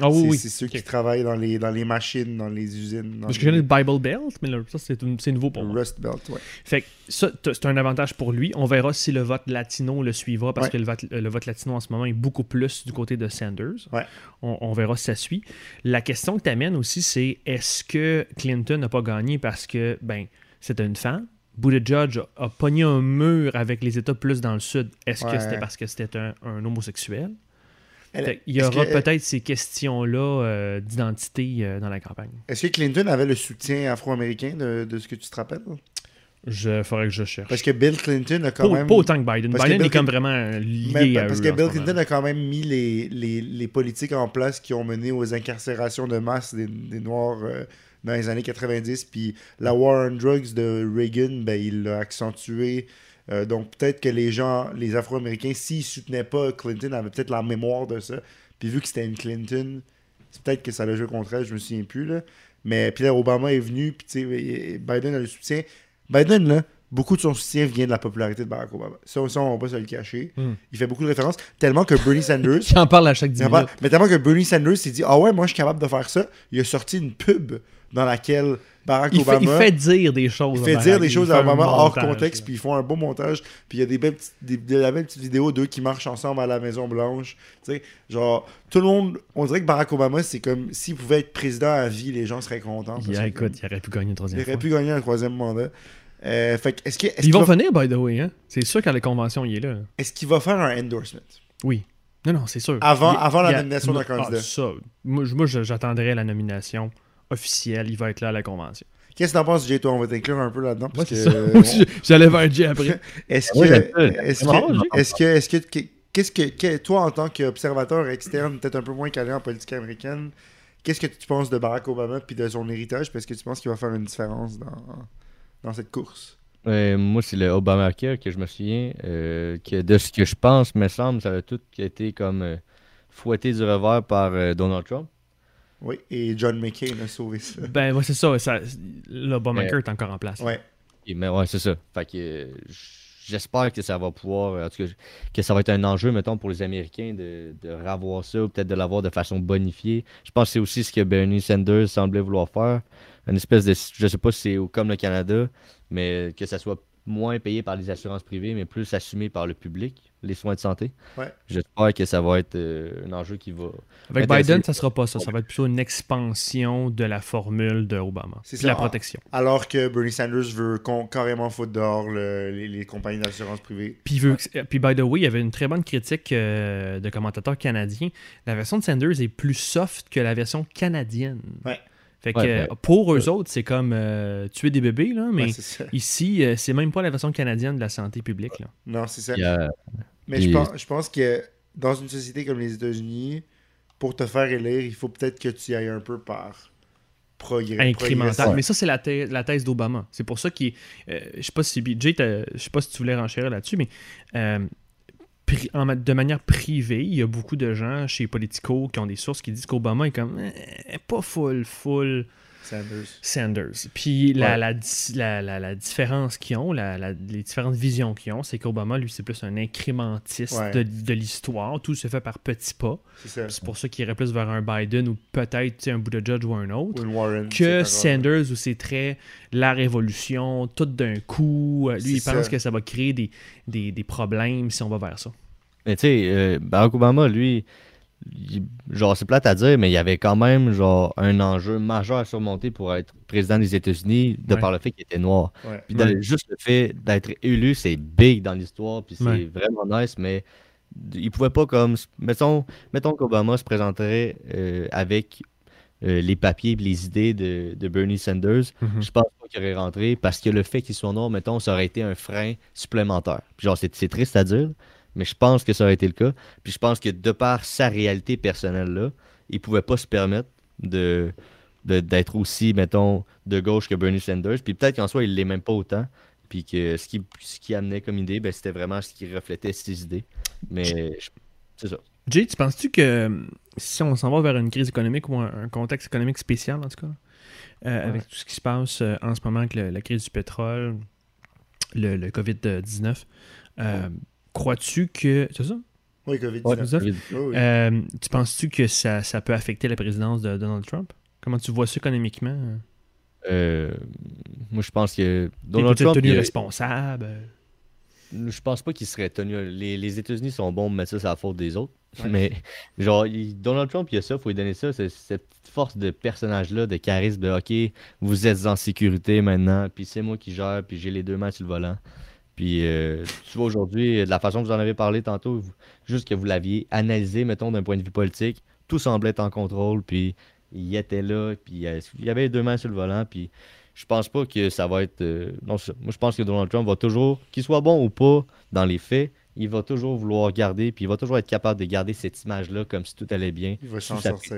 Ah oui, oui. C'est ceux qui travaillent dans les, dans les machines, dans les usines. Parce que j'ai le Bible Belt, mais ça, c'est nouveau pour moi. Rust Belt, ouais. Fait que ça, c'est un avantage pour lui. On verra si le vote latino le suivra, parce que le vote, le vote, latino en ce moment est beaucoup plus du côté de Sanders. Ouais. On, verra si ça suit. La question que tu amènes aussi, c'est est-ce que Clinton n'a pas gagné parce que, ben, c'est une femme? Buttigieg a, a pogné un mur avec les États plus dans le sud. Est-ce que c'était parce que c'était un, un homosexuel? Il y aura peut-être ces questions-là euh, d'identité euh, dans la campagne. Est-ce que Clinton avait le soutien afro-américain de, ce que tu te rappelles? Je ferais que je cherche. Parce que Bill Clinton a quand même. Pas autant que Biden. Biden est comme vraiment lié Parce que Bill Clinton a quand même mis les, les, politiques en place qui ont mené aux incarcérations de masse des, Noirs euh, dans les années 90. Puis la War on Drugs de Reagan, ben, il l'a accentué. Euh, donc peut-être que les gens, les Afro-Américains, s'ils soutenaient pas Clinton, avaient peut-être la mémoire de ça. Puis vu que c'était une Clinton, c'est peut-être que ça l'a joué contre elle, je me souviens plus. Là. Mais puis là, Obama est venu, puis Biden a le soutien. Biden, là, beaucoup de son soutien vient de la popularité de Barack Obama. Ça, ça on va pas se le cacher. Hmm. Il fait beaucoup de références. Tellement que Bernie Sanders. il en parle à chaque 10 Mais tellement que Bernie Sanders s'est dit Ah ouais, moi je suis capable de faire ça. Il a sorti une pub dans laquelle Barack il Obama. Fait, il fait dire des choses. Il fait dire des choses à Obama hors contexte, puis ils font un beau montage. Puis il y a des belles petites, des, petites vidéos d'eux qui marchent ensemble à la Maison-Blanche. Tu sais, genre, tout le monde. On dirait que Barack Obama, c'est comme s'il pouvait être président à vie, les gens seraient contents. Il, écoute, il aurait pu gagner un troisième Il aurait pu gagner un troisième mandat. Euh, fait, est-ce que, Ils vont venir, by the way. Hein? C'est sûr qu'à la convention, il est là. Est-ce qu'il va faire un endorsement? Oui. Non, non, c'est sûr. Avant, avant la nomination d'un candidat. Ah, ça. Moi, moi j'attendrais la nomination officielle. Il va être là à la convention. Qu'est-ce que t'en penses, Jay? Toi, on va t'inclure un peu là-dedans. Parce que... J'allais vers Jay après. est-ce que, est-ce que, est-ce que, est-ce que, qu'est-ce que, toi, en tant qu'observateur externe, peut-être un peu moins calé en politique américaine, qu'est-ce que tu penses de Barack Obama puis de son héritage? Parce que tu penses qu'il va faire une différence dans, dans cette course? moi, c'est le Obamacare que je me souviens. Euh, que de ce que je pense, me semble, ça a tout été comme euh, fouetté du revers par euh, Donald Trump. Oui, et John McCain a sauvé ça. Ben, moi, c'est ça. ça L'Obamacare est encore en place. Ouais. mais ouais, c'est ça. Fait que j'espère que ça va pouvoir, en tout cas, que ça va être un enjeu, mettons, pour les Américains de, de revoir ça ou peut-être de l'avoir de façon bonifiée. Je pense que c'est aussi ce que Bernie Sanders semblait vouloir faire. Une espèce de, je sais pas si c'est comme le Canada, mais que ça soit moins payé par les assurances privées, mais plus assumé par le public, les soins de santé. Ouais. J'espère que ça va être euh, un enjeu qui va. Avec. Biden, ça sera pas ça. Ça va être plutôt une expansion de la formule de Obama. C'est ça. la protection. Alors que Bernie Sanders veut carrément foutre dehors le- les, les compagnies d'assurance privée. Puis, veut puis, by the way, il y avait une très bonne critique euh, de commentateurs canadiens. La version de Sanders est plus soft que la version canadienne. Ouais. Fait que Ouais, euh, ben, pour eux autres, c'est comme euh, tuer des bébés, là, mais Ouais, ici, euh, c'est même pas la version canadienne de la santé publique. Là. Non, c'est ça. a- Mais je pense, je pense que dans une société comme les États-Unis, pour te faire élire, il faut peut-être que tu y ailles un peu par progrès. incrémental. Mais ça, c'est la, thè- la thèse d'Obama. C'est pour ça qu'il. euh, je sais pas si BJ, je sais pas si tu voulais renchérir là-dessus, mais euh, de manière privée, il y a beaucoup de gens chez Politico qui ont des sources qui disent qu'Obama est comme eh, pas full, full Sanders. Sanders. Puis la, Ouais. la, la, la- la différence qu'ils ont, la, la- les différentes visions qu'ils ont, c'est qu'Obama, lui, c'est plus un incrémentiste Ouais. de, de l'histoire. Tout se fait par petits pas. C'est pour ça qu'il irait plus vers un Biden ou peut-être tu sais, un Buttigieg ou un autre Ou Warren. que. Sanders où c'est très la révolution, tout d'un coup. Euh, Lui, il pense ça. que ça va créer des, des, des problèmes si on va vers ça. Mais tu sais, euh, Barack Obama, lui, genre, c'est plate à dire, mais il y avait quand même, genre, un enjeu majeur à surmonter pour être président des États-Unis, de Ouais. par le fait qu'il était noir. Ouais. Puis Ouais. juste le fait d'être élu, c'est big dans l'histoire, puis c'est Ouais. vraiment nice, mais il pouvait pas comme. Mettons, mettons qu'Obama se présenterait euh, avec euh, les papiers et les idées de, de Bernie Sanders. Mhm. Je pense pas qu'il aurait rentré parce que le fait qu'il soit noir, mettons, ça aurait été un frein supplémentaire. Puis genre, c'est c'est triste à dire, mais je pense que ça aurait été le cas. Puis je pense que de par sa réalité personnelle-là, il pouvait pas se permettre de d'être aussi, mettons, de gauche que Bernie Sanders. Puis peut-être qu'en soi, il l'est même pas autant. Puis que ce qui, ce qui amenait comme idée, ben, c'était vraiment ce qui reflétait ses idées. Mais c'est ça. Jay, tu penses-tu que si on s'en va vers une crise économique ou un, un contexte économique spécial, en tout cas, euh, avec tout ce qui se passe euh, en ce moment avec le- la crise du pétrole, le, le COVID-19, euh, crois-tu que. C'est ça? Oui, COVID-19. Ouais, c'est ça. COVID. Oui, oui. Euh, tu penses-tu que ça, ça peut affecter la présidence de Donald Trump? Comment tu vois ça économiquement? Euh, moi, je pense que Donald Trump, tenu il responsable? je pense pas qu'il serait tenu. Les, les États-Unis sont bons pour mettre ça sur la faute des autres. Ouais. Mais genre, il- Donald Trump, il a ça, faut lui donner ça, c'est- cette petite force de personnage-là, de charisme, de OK, vous êtes en sécurité maintenant, puis c'est moi qui gère, puis j'ai les deux mains sur le volant. Puis euh, tu vois aujourd'hui, de la façon que vous en avez parlé tantôt, vous- juste que vous l'aviez analysé, mettons, d'un point de vue politique, tout semblait être en contrôle, puis il était là, puis euh, il y avait les deux mains sur le volant, puis je pense pas que ça va être. euh, non, moi je pense que Donald Trump va toujours, qu'il soit bon ou pas dans les faits, il va toujours vouloir garder, puis il va toujours être capable de garder cette image-là comme si tout allait bien. Il va s'en sortir.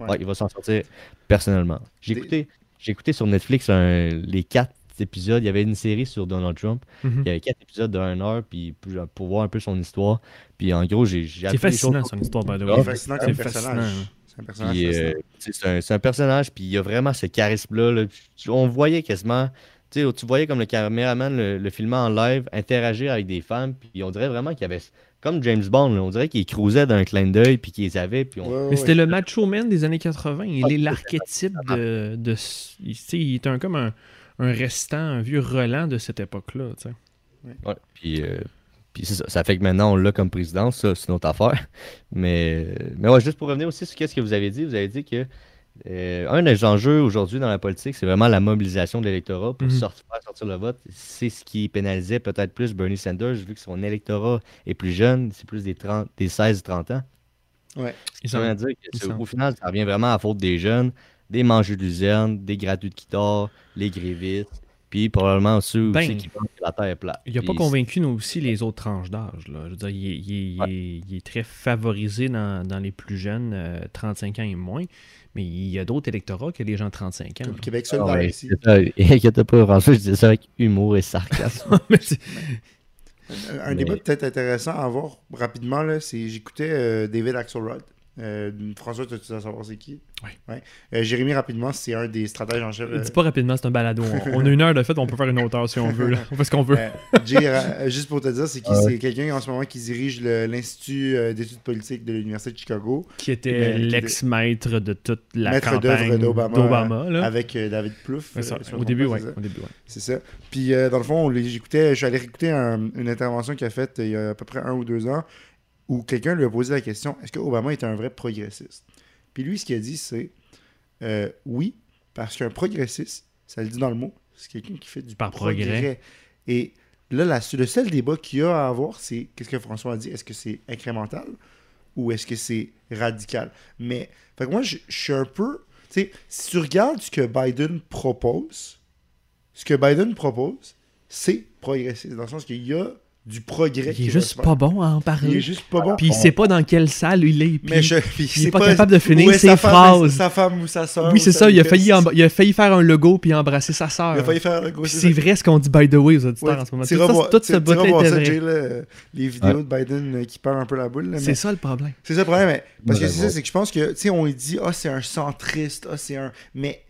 Ouais. Ouais, il va s'en sortir personnellement. J'ai Des- écouté, j'ai écouté sur Netflix un- les quatre épisodes. Il y avait une série sur Donald Trump. Mhm. Il y avait quatre épisodes de 1 heure, puis pour pour voir un peu son histoire. Puis en gros, j'ai j'ai C'est fascinant choses- son histoire, by the way. C'est fascinant C'est comme personnage. hein. C'est un personnage euh, c'est un, c'est un personnage, puis il a vraiment ce charisme-là. là. On voyait quasiment, tu sais, tu voyais comme le caméraman le, le filmait en live, interagir avec des femmes, puis on dirait vraiment qu'il y avait, comme James Bond, là, on dirait qu'il cruisait d'un clin d'œil, puis qu'il les avait, puis on... Ouais, ouais, Mais c'était ouais. le macho man des années 80. Il est c'est l'archétype de. de il, tu sais, il est un, comme un, un restant, un vieux relan de cette époque-là. tu sais. Ouais, puis, euh, puis c'est ça. Ça fait que maintenant, on l'a comme président, ça, c'est une autre affaire. Mais, mais ouais, juste pour revenir aussi sur ce que vous avez dit, vous avez dit que euh, un des enjeux aujourd'hui dans la politique, c'est vraiment la mobilisation de l'électorat pour Mhm. sortir, faire sortir le vote. C'est ce qui pénalisait peut-être plus Bernie Sanders, vu que son électorat est plus jeune, c'est plus des, 30, des 16-30 ans. Ouais. Ça veut dire que au final, ça revient vraiment à la faute des jeunes, des mangeurs d'usine, des gratuits de guitare, les grévistes, puis probablement ceux aussi Ben, qui pensent que la Terre est plate. Il n'a pas convaincu nous aussi les autres tranches d'âge. là. Je veux dire, il est, il est- il Ouais. est- il est très favorisé dans, dans les plus jeunes, euh, 35 ans et moins. Mais il y a d'autres électorats que les gens de 35 ans. Comme Québec Ah solidaire ouais, ici. Inquiète pas, François, je dis ça avec humour et sarcasme. Un, un Mais- débat peut-être intéressant à voir rapidement, là, c'est j'écoutais euh, David Axelrod Euh, François, tu veux savoir c'est qui? Oui. Ouais. Euh, Jérémy, rapidement, c'est un des stratèges en chef. euh, Dis pas rapidement, c'est un balado. On, on a une heure de fait, on peut faire une hauteur si on veut. Là. On fait ce qu'on veut. euh, Jay, juste pour te dire, c'est qui? Ah ouais. C'est quelqu'un en ce moment qui dirige le- l'Institut d'études politiques de l'Université de Chicago qui était l'ex-maître de toute la Maître campagne d'œuvre d'Obama, d'Obama, là. avec euh, David Plouffe. Ça, euh, au début, pas, ouais. c'est ça? Au début, ouais. C'est ça. Puis, euh, dans le fond, j'écoutais, je suis allé réécouter un- une intervention qu'il a faite euh, il y a à peu près un ou deux ans où quelqu'un lui a posé la question est-ce que Obama est un vrai progressiste? Puis lui, ce qu'il a dit, c'est euh, oui, parce qu'un progressiste, ça le dit dans le mot, c'est quelqu'un qui fait du Par progrès. Et là, la- le seul débat qu'il y a à avoir, c'est qu'est-ce que François a dit est-ce que c'est incrémental ou est-ce que c'est radical? Mais, fait que moi, je je suis un peu. Tu sais, si tu regardes ce que Biden propose, ce que Biden propose, c'est progressiste. Dans le sens qu'il y a du progrès. Il est juste pas bon à en Il est parler. juste pas bon. Puis il sait pas dans quelle salle il est. puis- Mais je, puis il est c'est pas capable de finir est ses sa femme, phrases. Sa femme ou sa soeur. Oui, c'est ça. Il a, failli il a failli faire un logo puis embrasser sa sœur. Il a failli faire gros. Puis c'est vrai ce qu'on dit by the way aux auditeurs Ouais, en ce moment. Tout, ça, revois- tout tu- ce tu bout-là revois était ça, vrai. Jay, là, les vidéos de Biden qui parlent un peu la boule. C'est ça le problème. C'est ça le problème. mais- parce que Ouais, c'est ça, ouais. c'est que je pense que, tu sais, on dit, ah, c'est un centriste, ah, c'est un. Mais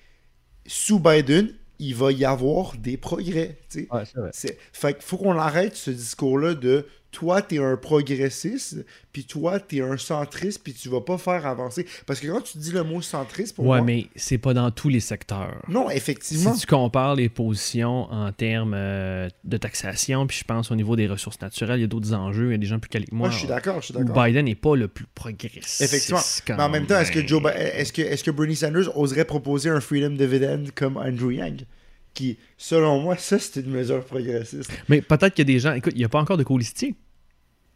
sous Biden, il va y avoir des progrès. Ouais, vrai. Fait qu'il faut qu'on arrête ce discours-là de toi, t'es un progressiste, puis toi, t'es un centriste, puis tu vas pas faire avancer. Parce que quand tu dis le mot centriste, pour Ouais, moi. mais c'est pas dans tous les secteurs. Non, effectivement. Si tu compares les positions en termes euh, de taxation, puis je pense au niveau des ressources naturelles, il y a d'autres enjeux, il y a des gens plus calés que moi. Moi, je suis d'accord, je suis d'accord. Biden n'est pas le plus progressiste. Effectivement. quand Mais en même temps, est-ce que. Joe Bi- est-ce, que, est-ce que Bernie Sanders oserait proposer un freedom dividend comme Andrew Yang? Qui, selon moi, ça, c'est une mesure progressiste. Mais peut-être qu'il y a des gens. Écoute, il n'y a pas encore de colistier.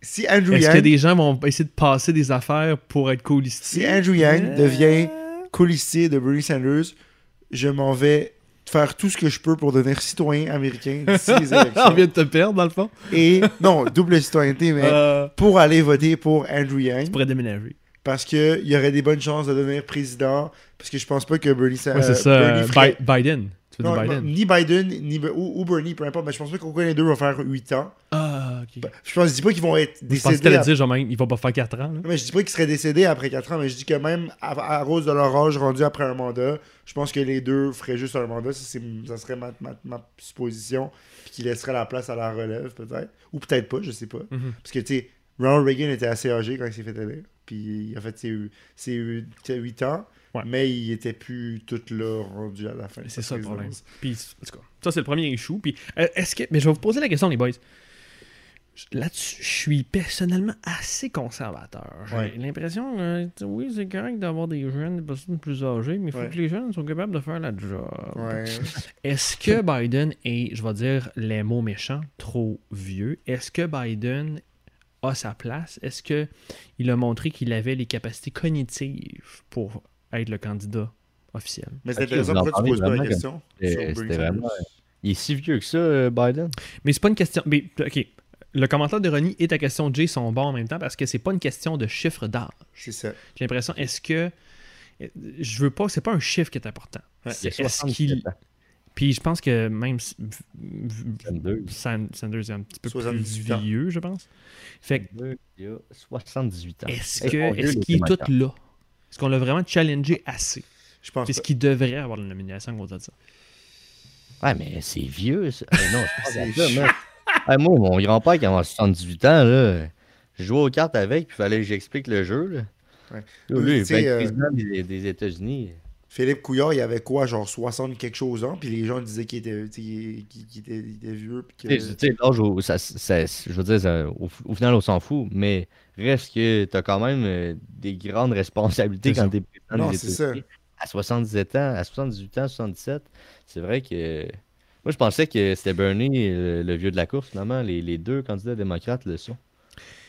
Si Andrew Est-ce Yang, des gens vont essayer de passer des affaires pour être si colistier Andrew Yang Euh, devient colistier de Bernie Sanders, je m'en vais faire tout ce que je peux pour devenir citoyen américain d'ici les On élections. vient de te perdre, dans le fond. Et, non, double citoyenneté, mais Euh, pour aller voter pour Andrew Yang, tu pourrais déménager. parce qu'il y aurait des bonnes chances de devenir président, parce que je pense pas que Bernie, Sa- Ouais, c'est ça. Bernie Biden. Tu veux Non, dire non, Biden? ni Biden, ni ou, ou Bernie, peu importe, mais je pense pas qu'aucun des deux va faire 8 ans. Ah, ok. Je pense, je dis pas qu'ils vont être je pensais que décédés. à- dire, genre, même, il va pas faire 4 ans. là. Mais je dis pas qu'ils seraient décédés après 4 ans, mais je dis que même à, à cause de leur âge rendu après un mandat, je pense que les deux feraient juste un mandat. Ça, serait ma, ma, ma supposition. Puis qu'ils laisseraient la place à la relève, peut-être. Ou peut-être pas, je sais pas. Mhm. Parce que, tu sais, Ronald Reagan était assez âgé quand il s'est fait élire. Puis il a fait ses, ses 8 ans. Ouais. Mais il était plus tout là rendu à la fin. C'est ça le problème. Puis, en tout cas, ça, c'est le premier issue. Puis, euh, est-ce que. Mais je vais vous poser la question, les boys. Là-dessus, je suis personnellement assez conservateur. J'ai Ouais. l'impression, euh, oui, c'est correct d'avoir des jeunes, des personnes plus âgées, mais il faut Ouais. que les jeunes soient capables de faire la job. Est-ce que Biden est, je vais dire les mots méchants, trop vieux? Est-ce que Biden a sa place? Est-ce que il a montré qu'il avait les capacités cognitives pour être le candidat officiel? Mais c'est intéressant pourquoi tu poses pas la question? c'était- vraiment- Il est si vieux que ça, euh, Biden? Mais c'est pas une question. Mais, ok. Le commentaire de Ronnie et ta question de Jay sont bons en même temps parce que c'est pas une question de chiffre d'âge. C'est ça. J'ai l'impression, est-ce que. Je veux pas, c'est pas un chiffre qui est important. Ouais. A est-ce qu'il. 67 ans. Puis je pense que même s- v- v- 22. San- Sanders est un petit peu 78 plus ans. vieux, je pense. Fait que, 22, Il a 78 ans. est-ce qu'il est tout démocrates. là? Est-ce qu'on l'a vraiment challengé assez? Je pense Est-ce qu'il devrait avoir la nomination de ça? Ouais, mais c'est vieux, ça. Non, ça, man. Eh, moi, mon grand-père qui a 78 ans, là, je jouais aux cartes avec, puis il fallait que j'explique le jeu. Là. Ouais. Lui, il va être euh, président des, des États-Unis. Philippe Couillard, il avait quoi, genre 60 quelque chose ans, puis les gens disaient qu'il était, était, était vieux. Puis Tu que... sais, tu sais, l'âge, au- ça- ça- je veux dire, ça- au, au final, on s'en fout, mais reste que t'as quand même euh, des grandes responsabilités quand ça. t'es président Non, des c'est ça. À 77 ans, à 78 ans, 77, c'est vrai que... Moi, je pensais que c'était Bernie, le, le vieux de la course, finalement. Les, les deux candidats démocrates le sont.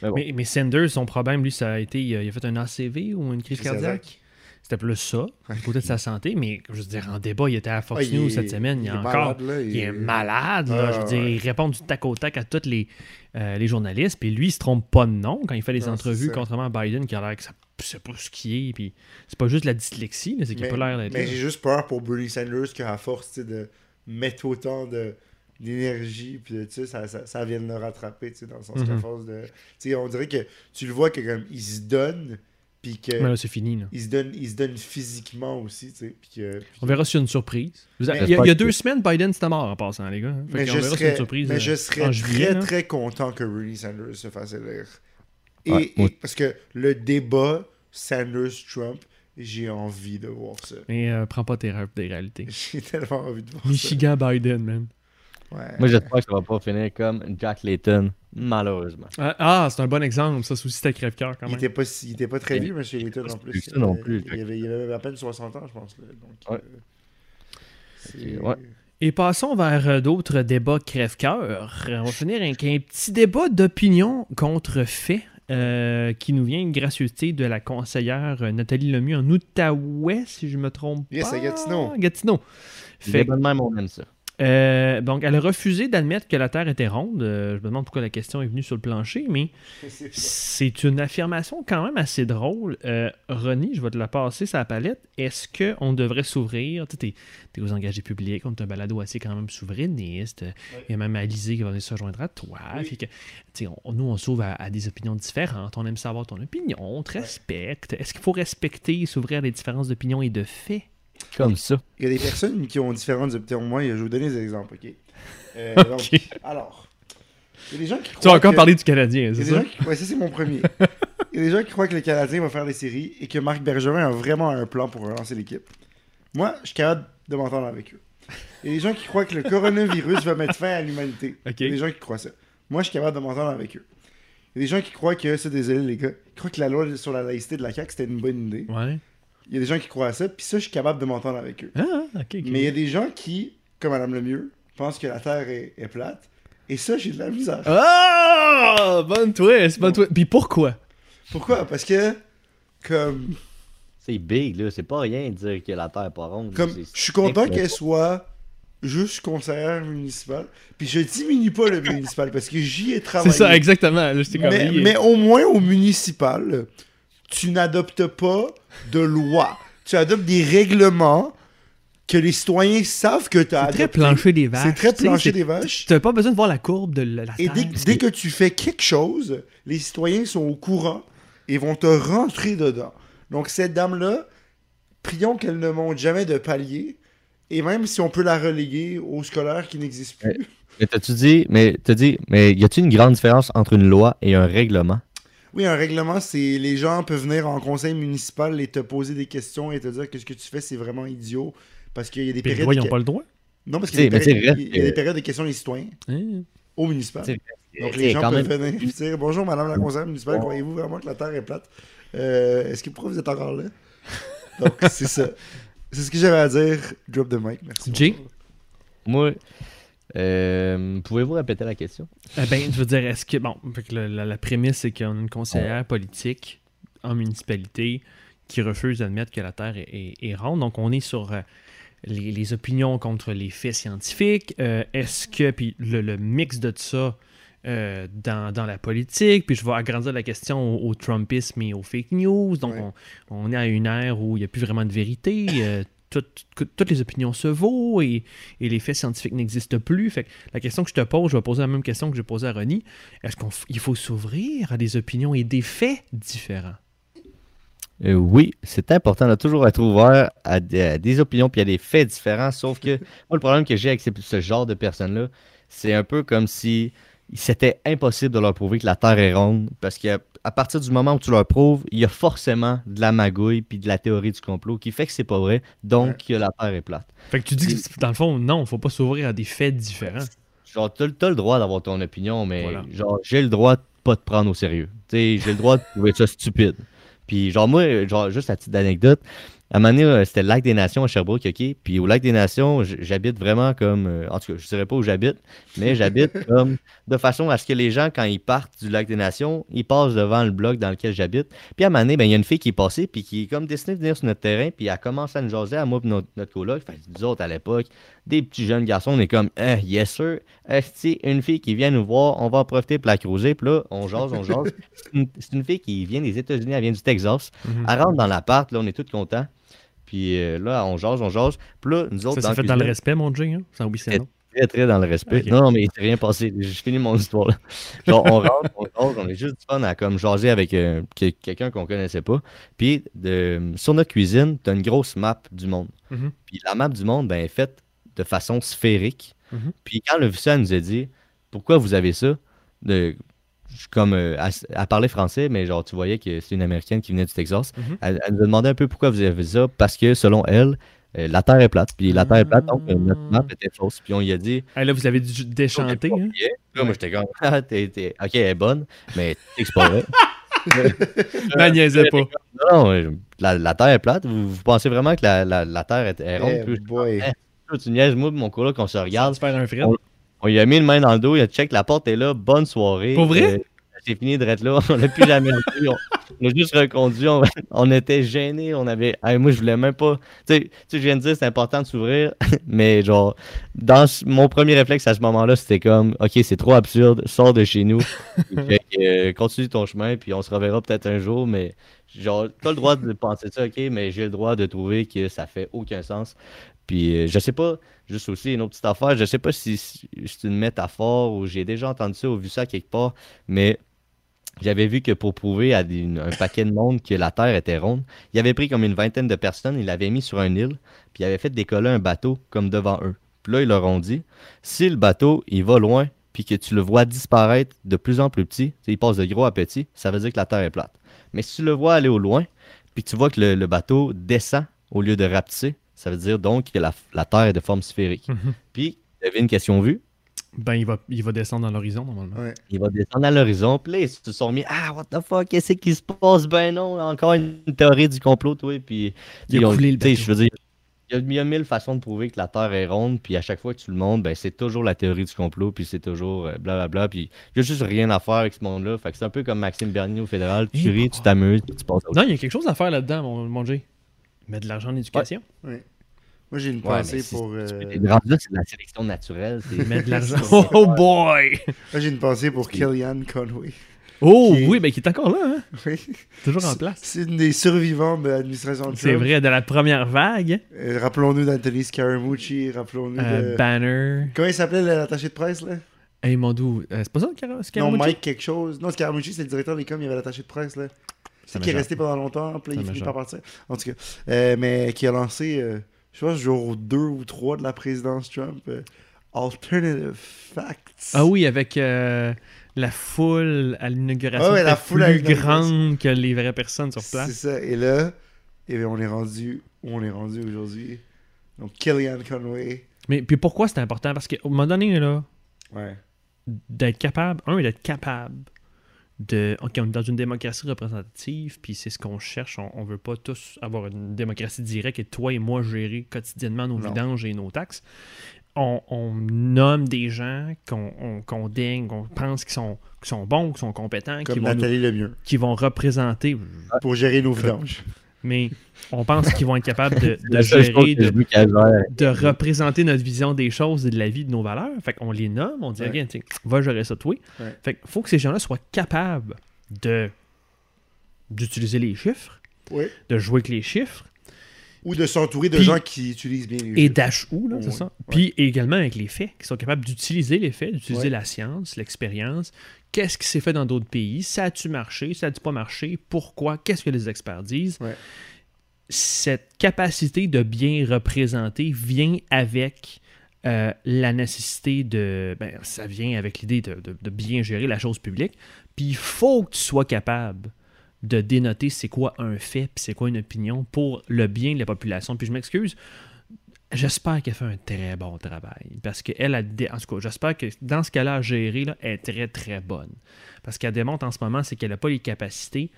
Mais bon. Mais, mais Sanders, son problème, lui, ça a été. Il a, il a fait un ACV ou une crise Crise cardiaque? C'était plus ça, du côté de sa santé, mais je veux dire, en débat, il était à Fox Ah, News est- cette semaine, il, est encore. malade, là, Il est malade, là. Ah, je veux dire, ouais. il répond du tac au tac à tous les, euh, les journalistes, puis lui, il se trompe pas de nom quand il fait les Non, c'est entrevues, contrairement à Biden qui a l'air que ça sait pas ce qui est, puis c'est pas juste la dyslexie, là, c'est qu'il a Mais, pas l'air d'être. mais j'ai juste peur pour Bernie Sanders qu'à force de mettre autant de d'énergie puis de tu sais, ça, ça, ça vienne le rattraper tu sais, dans le sens qu'à Mhm. force de tu sais on dirait que tu le vois que comme il se donne Puis que. Mais là, c'est fini. Là. il se donne, il se donne physiquement aussi, tu sais. Puis que, puis On verra s'il y a une surprise. Mais- il, y a, il y a deux semaines, Biden c'était mort en passant, les gars. hein. Fait Mais je serais, surprise mais euh, je serais juillet. très là. très content que Bernie Sanders se fasse élire. Et, Ouais, parce que le débat Sanders-Trump, j'ai envie de voir ça. Mais euh, prends pas tes rêves des réalités. J'ai tellement envie de voir Michigan Biden, man. ça. Ouais. Moi, j'espère que ça va pas finir comme Jack Layton, malheureusement. Ah, ah, c'est un bon exemple. Ça, c'est aussi c'était crève-cœur quand il même. était pas, il était pas très vieux, M. Layton, en plus ça non Euh, plus, Il avait, il avait à peine 60 ans, je pense. Là. Donc, Ouais. euh, Ouais. Et passons vers euh, d'autres débats crève-cœur. On va finir avec un petit débat d'opinion contre fait euh, qui nous vient une gracieuseté de la conseillère Nathalie Lemieux en Outaouais, si je me trompe Yes, pas. à Gatineau. Gatineau. Fait même, on aime ça. Euh, donc, elle a refusé d'admettre que la Terre était ronde. Euh, je me demande pourquoi la question est venue sur le plancher, mais C'est- une affirmation quand même assez drôle. Euh, Ronnie, je vais te la passer la palette. Est-ce qu'on devrait s'ouvrir? Tu t'es aux engagés publics, on est un balado assez quand même souverainiste. Il y a même Alizé qui va venir se joindre à toi. Oui. Fait que, tu sais, on- nous, on s'ouvre à, à des opinions différentes. On aime savoir ton opinion. On te respecte. Est-ce qu'il faut respecter et s'ouvrir à des différences d'opinion et de faits? Comme ça. Il y a des personnes qui ont différentes opinions. Moi, je vais vous donner des exemples, ok? Euh, donc, alors, il y a des gens qui croient Tu vas encore que- parler du Canadien, y c'est des ça? qui... Ouais, ça, c'est mon premier. Il y a des gens qui croient que le Canadien va faire les séries et que Marc Bergevin a vraiment un plan pour relancer l'équipe. Moi, je suis capable de m'entendre avec eux. Il y a des gens qui croient que le coronavirus va mettre fin à l'humanité. Il y a des gens qui croient ça. Moi, je suis capable de m'entendre avec eux. Il y a des gens qui croient que, ça, désolé les gars, qui croient que la loi sur la laïcité de la CAQ, c'était une bonne idée. Ouais. Il y a des gens qui croient à ça, puis ça, je suis capable de m'entendre avec eux. Ah, ok, ok. Mais il y a des gens qui, comme Madame Lemieux, pensent que la Terre est, est plate. Et ça, j'ai de la misère. Ah! Bonne twist, bonne twist. Puis pourquoi? Pourquoi? Parce que, comme, C'est big, là. C'est pas rien de dire que la Terre est pas ronde. comme C'est- je suis content c'est- qu'elle soit juste conseillère municipale. Puis je diminue pas le municipal parce que j'y ai C'est travaillé. ça, exactement. Là, mais au moins au municipal, tu n'adoptes pas de loi. Tu adoptes des règlements que les citoyens savent que tu as c'est très plancher des vaches. C'est très plancher des vaches. Tu n'as pas besoin de voir la courbe de la Et dès, que tu fais quelque chose, les citoyens sont au courant et vont te rentrer dedans. Donc cette dame-là, prions qu'elle ne monte jamais de palier. Et même si on peut la reléguer aux scolaires qui n'existent plus. Mais t'as-tu dit, mais t'as dit, mais y a-t-il une grande différence entre une loi et un règlement? Oui, un règlement, c'est les gens peuvent venir en conseil municipal et te poser des questions et te dire que ce que tu fais, c'est vraiment idiot. Parce qu'il y a des les périodes. lois, ils n'ont pas le droit. Non, parce qu'il y, a des périodes- il y a des périodes de questions des citoyens Hein? au municipal. Donc les gens peuvent même- venir et dire Bonjour, madame la conseillère municipale, croyez-vous vraiment que la terre est plate? Euh, Est-ce que pourquoi vous êtes encore là? Donc c'est ça. C'est ce que j'avais à dire. Drop the mic, merci. Jay? bonsoir. Moi, euh, pouvez-vous répéter la question? Eh ben, je veux dire, est-ce que. Bon, fait que le- la, la prémisse, c'est y a une conseillère politique en municipalité qui refuse d'admettre que la Terre est, est- est ronde. Donc, on est sur euh, les, les opinions contre les faits scientifiques. Euh, est-ce que. Puis le, le mix de tout ça. euh, dans, dans la politique, puis je vais agrandir la question au, au Trumpisme et aux fake news. Donc, Ouais. on, on est à une ère où il n'y a plus vraiment de vérité. euh, toutes- que- toutes les opinions se vaut et, et les faits scientifiques n'existent plus. Fait que la question que je te pose, je vais poser la même question que j'ai posée à Ronnie. Est-ce qu'il faut s'ouvrir à des opinions et des faits différents? Euh, oui, c'est important de toujours être ouvert à des, à des opinions puis à des faits différents. Sauf que moi, le problème que j'ai avec ce genre de personnes-là, c'est un peu comme si c'était impossible de leur prouver que la Terre est ronde. Parce qu'à à partir du moment où tu leur prouves, il y a forcément de la magouille puis de la théorie du complot qui fait que c'est pas vrai, donc Ouais. que la Terre est plate. Fait que tu dis que dans le fond, non, faut pas s'ouvrir à des faits différents. Genre, t'as, t'as le droit d'avoir ton opinion, mais Voilà. genre, j'ai le droit de pas te prendre au sérieux. J'ai le droit de trouver ça stupide. Puis genre, moi, genre, juste à titre d'anecdote, à un moment donné, euh, c'était le lac des Nations à Sherbrooke, OK? Puis au lac des Nations, j'habite vraiment comme... euh, en tout cas, je dirais pas où j'habite, mais j'habite comme de façon à ce que les gens, quand ils partent du lac des Nations, ils passent devant le bloc dans lequel j'habite. Puis à un moment donné, ben, il y a une fille qui est passée, puis qui est comme destinée de venir sur notre terrain, puis elle commence à nous jaser à moi et notre, notre coloc. Que nous autres, à l'époque, des petits jeunes garçons, on est comme, eh, yes sir, esti, une fille qui vient nous voir, on va en profiter pour la cruiser, puis là, on jase, on jase. C'est une, c'est une fille qui vient des États-Unis, elle vient du Texas. Mhm. Elle rentre dans l'appart, là, on est tous contents. Puis euh, là, on jase, on jase. Puis là, nous autres, Ça s'est fait dans le respect, mon Jay. Hein? Sans oublier noms. très, très dans le respect. Non, non, mais il s'est rien passé. J'ai fini mon histoire, là. Genre, on rentre, on rentre, on est juste du fun à comme jaser avec euh, que- quelqu'un qu'on connaissait pas. Puis, de, sur notre cuisine, t'as une grosse map du monde. Mhm. Puis la map du monde, ben, est faite de façon sphérique. Mhm. Puis quand le ça, nous a dit Pourquoi vous avez ça de, Comme euh, elle, elle parlait français, mais genre, tu voyais que c'est une américaine qui venait du Texas. Mhm. elle, elle nous a demandé un peu pourquoi vous avez ça. Parce que selon elle, euh, la Terre est plate. Puis la Terre est plate, donc euh, notre map était fausse. Puis on lui a dit Ah, là, vous avez dû déchanter. hein? Là, moi, j'étais comme Ah, t'es- t'es- Ok, elle est bonne, mais c'est pas vrai. Ben, niaisait pas. Non, non, la, la Terre est plate. Vous, vous pensez vraiment que la, la, la Terre est, est ronde? Eh boy. Là, tu niaises, moi, mon coloc, on se regarde. se faire un. On- On lui a mis une main dans le dos, il a check, la porte est là, bonne soirée. Pour vrai? Euh, c'est fini de être là, on l'a plus jamais revu. On, a juste reconduit, on, on était gênés, on avait. Hey, moi, je voulais même pas. Tu sais, je viens de dire, c'est important de s'ouvrir, mais genre, dans mon premier réflexe à ce moment-là, c'était comme, ok, c'est trop absurde, sors de chez nous, euh, continue ton chemin, puis on se reverra peut-être un jour, mais genre, t'as le droit de penser ça, ok, mais j'ai le droit de trouver que ça fait aucun sens. Puis euh, je sais pas, juste aussi une autre petite affaire, je sais pas si si c'est une métaphore ou j'ai déjà entendu ça ou vu ça quelque part, mais j'avais vu que pour prouver à une- un paquet de monde que la Terre était ronde, il avait pris comme une vingtaine de personnes, il l'avait mis sur une île, puis il avait fait décoller un bateau comme devant eux. Puis là, ils leur ont dit, si le bateau, il va loin, puis que tu le vois disparaître de plus en plus petit, il passe de gros à petit, ça veut dire que la Terre est plate. Mais si tu le vois aller au loin, puis tu vois que le, le bateau descend au lieu de rapetisser, ça veut dire donc que la, la Terre est de forme sphérique. Mhm. Puis, devine qu'est-ce qu'ils ont vu? Ben, il va, il va descendre dans l'horizon, normalement. Ouais. Il va descendre à l'horizon, puis là, ils se sont mis Ah, what the fuck, qu'est-ce qui se passe? Ben non, encore une théorie du complot, toi. Puis, Il a coulé le je veux dire, il y, a, il y a mille façons de prouver que la Terre est ronde, puis à chaque fois que tu le montres, ben, c'est toujours la théorie du complot, puis c'est toujours euh, blablabla, puis il y a juste rien à faire avec ce monde-là. Fait que c'est un peu comme Maxime Bernier au fédéral, tu Et ris, tu t'amuses, tu passes à autre Non, il y a quelque chose à faire là-dedans, mon, mon Jay. Mettre de l'argent en éducation. Moi, j'ai une Ouais, pensée mais pour. euh, là, c'est de la sélection naturelle. c'est- Mettre de l'argent. Oh boy! Moi, j'ai une pensée pour Kellyanne Conway. Oh Qui oui, ben qui est encore là, hein? Oui. Toujours en place. C'est une des survivants de l'administration Trump. C'est vrai, de la première vague. Euh, rappelons-nous d'Anthony Scaramucci, rappelons-nous Euh, de... Banner. Comment il s'appelait l'attaché de presse, là? Hey, mon doux. euh, c'est pas ça, Cara- Non, Scaramucci? Mike quelque chose. Non, Scaramucci, c'est le directeur des coms, il y avait l'attaché de presse, là. C'est qui est resté pendant longtemps, puis il finit par partir. En tout cas, euh, mais qui a lancé, euh, je pense, jour 2 ou 3 de la présidence Trump, euh, Alternative Facts. Ah oui, avec euh, la foule à l'inauguration Ah ouais, la foule plus grande que les vraies personnes sur C'est place. ça. Et là, eh on est rendu où on est rendu aujourd'hui. Donc, Kellyanne Conway. Mais puis pourquoi c'est important? Parce qu'à un moment donné, là, Ouais. d'être capable, un, d'être capable de. Ok, on est dans une démocratie représentative, puis c'est ce qu'on cherche. On, on veut pas tous avoir une démocratie directe et toi et moi gérer quotidiennement nos Non. vidanges et nos taxes. On, on nomme des gens qu'on on, qu'on daigne, qu'on pense qu'ils sont, sont bons, qu'ils sont compétents, qui vont, nous- qui vont représenter. Pour gérer nos vidanges. Mais on pense qu'ils vont être capables de, gérer, de, représenter notre vision des choses et de la vie, de nos valeurs. Fait qu'on les nomme, on dit, Ouais. va gérer ça, toi. Ouais. Fait qu'il faut que ces gens-là soient capables de d'utiliser les chiffres, Oui. de jouer avec les chiffres Ou de s'entourer de Puis- gens qui utilisent bien les et chiffres. d'achou, là, c'est Ouais. ça. Ouais. Puis également avec les faits, qui sont capables d'utiliser les faits, d'utiliser Ouais. la science, l'expérience. Qu'est-ce qui s'est fait dans d'autres pays? Ça a-tu marché? Ça a-tu pas marché? Pourquoi? Qu'est-ce que les experts disent? Ouais. Cette capacité de bien représenter vient avec euh, la nécessité de. Ben, ça vient avec l'idée de, de- de bien gérer la chose publique. Puis il faut que tu sois capable de dénoter c'est quoi un fait puis c'est quoi une opinion pour le bien de la population. Puis je m'excuse, j'espère qu'elle fait un très bon travail. Parce qu'elle a. dé- En tout cas, j'espère que dans ce qu'elle a à gérer, là, elle est très très bonne. Parce qu'elle démontre en ce moment, c'est qu'elle n'a pas les capacités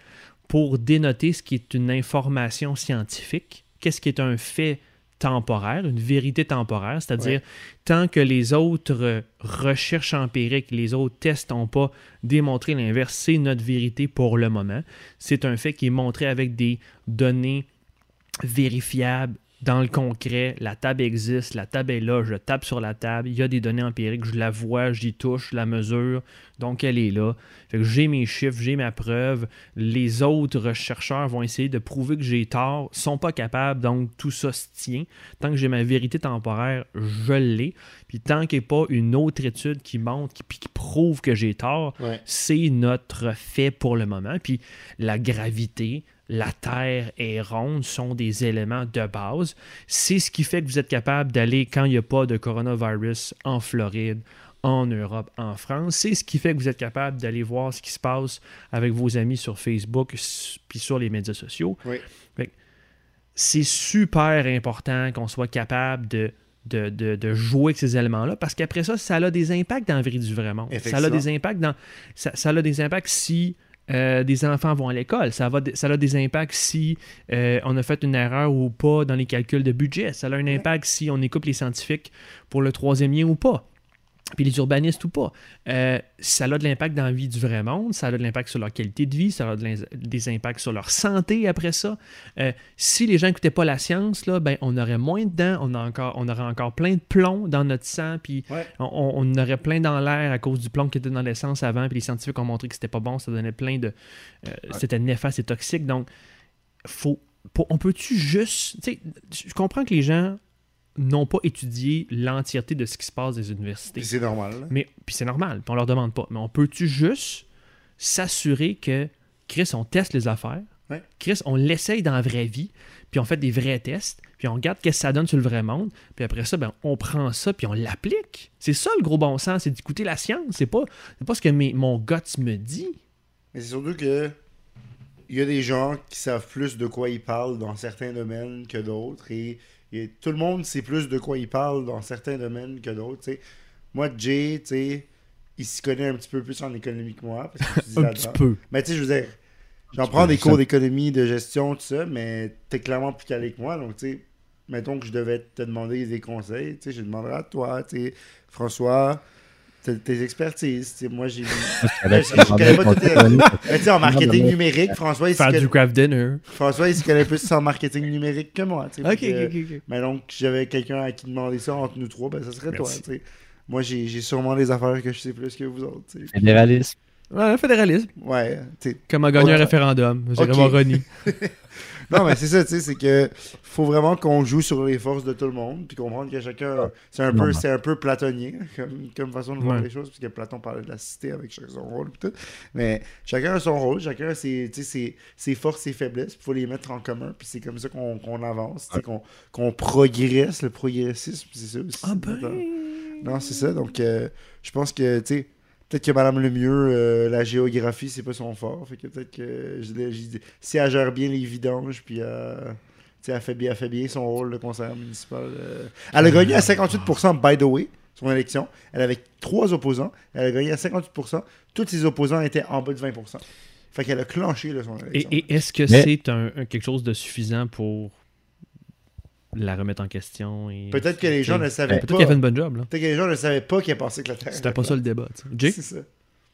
pour dénoter ce qui est une information scientifique, qu'est-ce qui est un fait temporaire, une vérité temporaire, c'est-à-dire tant que les autres recherches empiriques, les autres tests n'ont pas démontré l'inverse, c'est notre vérité pour le moment. C'est un fait qui est montré avec des données vérifiables dans le concret, la table existe, la table est là, je tape sur la table, il y a des données empiriques, je la vois, j'y touche, je la mesure, donc elle est là. Fait que j'ai mes chiffres, j'ai ma preuve. Les autres chercheurs vont essayer de prouver que j'ai tort, sont pas capables, donc tout ça se tient. Tant que j'ai ma vérité temporaire, je l'ai. Puis tant qu'il n'y a pas une autre étude qui montre, qui, qui prouve que j'ai tort, Ouais. c'est notre fait pour le moment. Puis la gravité, la Terre est ronde sont des éléments de base. C'est ce qui fait que vous êtes capable d'aller quand il n'y a pas de coronavirus en Floride, en Europe, en France. C'est ce qui fait que vous êtes capable d'aller voir ce qui se passe avec vos amis sur Facebook puis sur les médias sociaux. Oui. C'est super important qu'on soit capable de, de, de- de jouer avec ces éléments-là parce qu'après ça, ça a des impacts dans la vie du vrai monde. Ça a des impacts dans. Ça, ça a des impacts si euh, des enfants vont à l'école. Ça, va, ça a des impacts si euh, on a fait une erreur ou pas dans les calculs de budget. Ça a un impact si on écoute les scientifiques pour le troisième lien ou pas. Puis les urbanistes ou pas. Euh, ça a de l'impact dans la vie du vrai monde, ça a de l'impact sur leur qualité de vie, ça a de des impacts sur leur santé après ça. Euh, si les gens n'écoutaient pas la science, là, ben, on aurait moins de dents, on, a encore, on aurait encore plein de plomb dans notre sang, puis Ouais. on, on aurait plein dans l'air à cause du plomb qui était dans l'essence avant, puis les scientifiques ont montré que c'était pas bon, ça donnait plein de... euh, C'était néfaste et toxique, donc faut, pour- on peut-tu juste... Je comprends que les gens n'ont pas étudié l'entièreté de ce qui se passe des universités. Puis c'est normal. là. Mais puis c'est normal, puis on leur demande pas. Mais on peut-tu juste s'assurer que Chris, on teste les affaires, Ouais. Chris, on l'essaye dans la vraie vie, puis on fait des vrais tests, puis on regarde qu'est-ce que ça donne sur le vrai monde, puis après ça, ben, on prend ça, puis on l'applique. C'est ça le gros bon sens, c'est d'écouter la science. C'est pas, pas ce que mes- mon guts me dit. Mais c'est surtout que il y a des gens qui savent plus de quoi ils parlent dans certains domaines que d'autres et, et tout le monde sait plus de quoi il parle dans certains domaines que d'autres. Moi, Jay, il s'y connaît un petit peu plus en économie que moi. Parce que je suis Un petit peu. Mais tu sais, je veux dire, j'en prends des cours d'économie, de gestion, tout ça, mais t'es clairement plus calé que moi. Donc, tu sais, mettons que je devais te demander des conseils, tu sais, je demanderais à toi, tu sais, François, tes expertises. moi, j'ai. Je connais pas Mais tu sais, en marketing numérique, François, il Faire connaît- du craft dinner. François, il se connaît plus en marketing numérique que moi. Ok, que- ok, ok. Mais donc, si j'avais quelqu'un à qui demander ça entre nous trois, ben ça serait Merci. toi. Moi, j'ai j'ai sûrement des affaires que je sais plus que vous autres. tu sais. Fédéralisme. Ouais, fédéralisme. Ouais. Comment gagner un référendum. J'irai Ok. voir Ronnie. Non, mais c'est ça, tu sais, c'est que faut vraiment qu'on joue sur les forces de tout le monde, puis comprendre que chacun, c'est un peu, c'est un peu platonien comme, comme façon de voir Ouais. les choses, puisque Platon parlait de la cité avec chacun son rôle, tout. Mais chacun a son rôle, chacun a ses, ses, ses forces, ses faiblesses, il faut les mettre en commun, puis c'est comme ça qu'on qu'on avance, qu'on progresse, le progressisme, c'est ça aussi. Ah ben. Non, c'est ça. Donc, euh, je pense que, tu sais, peut-être que Madame Lemieux, euh, la géographie, c'est pas son fort. Fait que peut-être que, je dit- si elle gère bien les vidanges, puis euh, tu sais, elle, fait bien, elle fait bien son rôle de conseillère municipal. euh. Elle a gagné à 58%, by the way, son élection. Elle avait trois opposants. Elle a gagné à 58%. Tous ses opposants étaient en bas de 20%. Fait qu'elle a clenché là, son Et, élection. et est-ce que Mais- c'est un, un- quelque chose de suffisant pour la remettre en question? et- Peut-être que les gens ne savaient Peut-être pas. qu'elle fait une bonne job. Peut-être que les gens ne savaient pas qu'elle pensait que la Terre. C'était était pas ça le débat. Jay, C'est ça.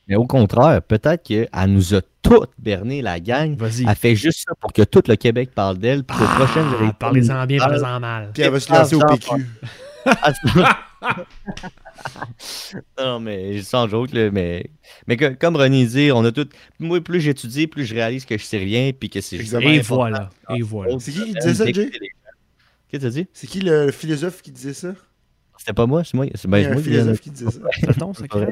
Mais au contraire, peut-être qu'elle nous a toutes berné la gang. vas-y. Elle fait juste ça pour que tout le Québec parle d'elle. Prochaines Ah, élections- Parlez-en bien, parlez-en mal. Puis elle va se lancer au PQ. non, mais sans joke, là, mais, mais que- comme René dit, on a tout. Moi, plus j'étudie, plus je réalise que je sais rien, puis que c'est Exactement. Et voilà. Et voilà. C'est qui qui disait ça, Jay? Qu'est-ce que t'as dit? C'est qui le, le philosophe qui disait ça? C'était pas moi, c'est moi. C'est ben, moi philosophe qui disait ça. C'est secret?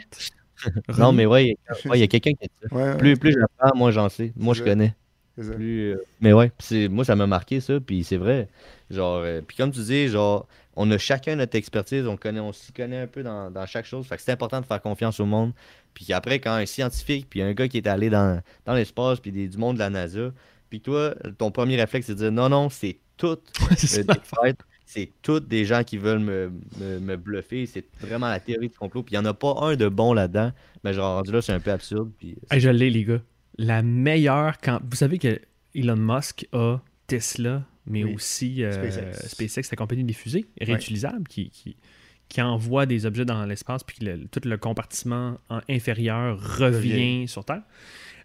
Non, mais ouais, il y a- ouais, il y a quelqu'un qui a dit ça. Ouais, ouais, Plus, plus j'apprends, moins j'en sais. Moi, je connais. c'est ça. Plus, euh, Mais ouais, c'est moi, ça m'a marqué ça, puis c'est vrai. Genre, euh, puis comme tu dis, genre, on a chacun notre expertise, on connaît, on s'y connaît un peu dans, dans chaque chose. Fait que c'est important de faire confiance au monde. Puis après, quand un scientifique, puis un gars qui est allé dans, dans l'espace, puis des- du monde de la NASA, puis toi, ton premier réflexe, c'est de dire non, non, c'est tout C'est euh, des fêtes. C'est toutes des gens qui veulent me, me, me bluffer. C'est vraiment la théorie du complot. Puis il n'y en a pas un de bon là-dedans. Mais genre, rendu là, c'est un peu absurde. Puis Hey, je l'ai, les gars. La meilleure quand. Vous savez que Elon Musk a Tesla, mais Oui. aussi euh, SpaceX. SpaceX, la compagnie des fusées réutilisables qui, qui, qui envoie des objets dans l'espace puis le- tout le compartiment en- inférieur revient Revient. sur Terre.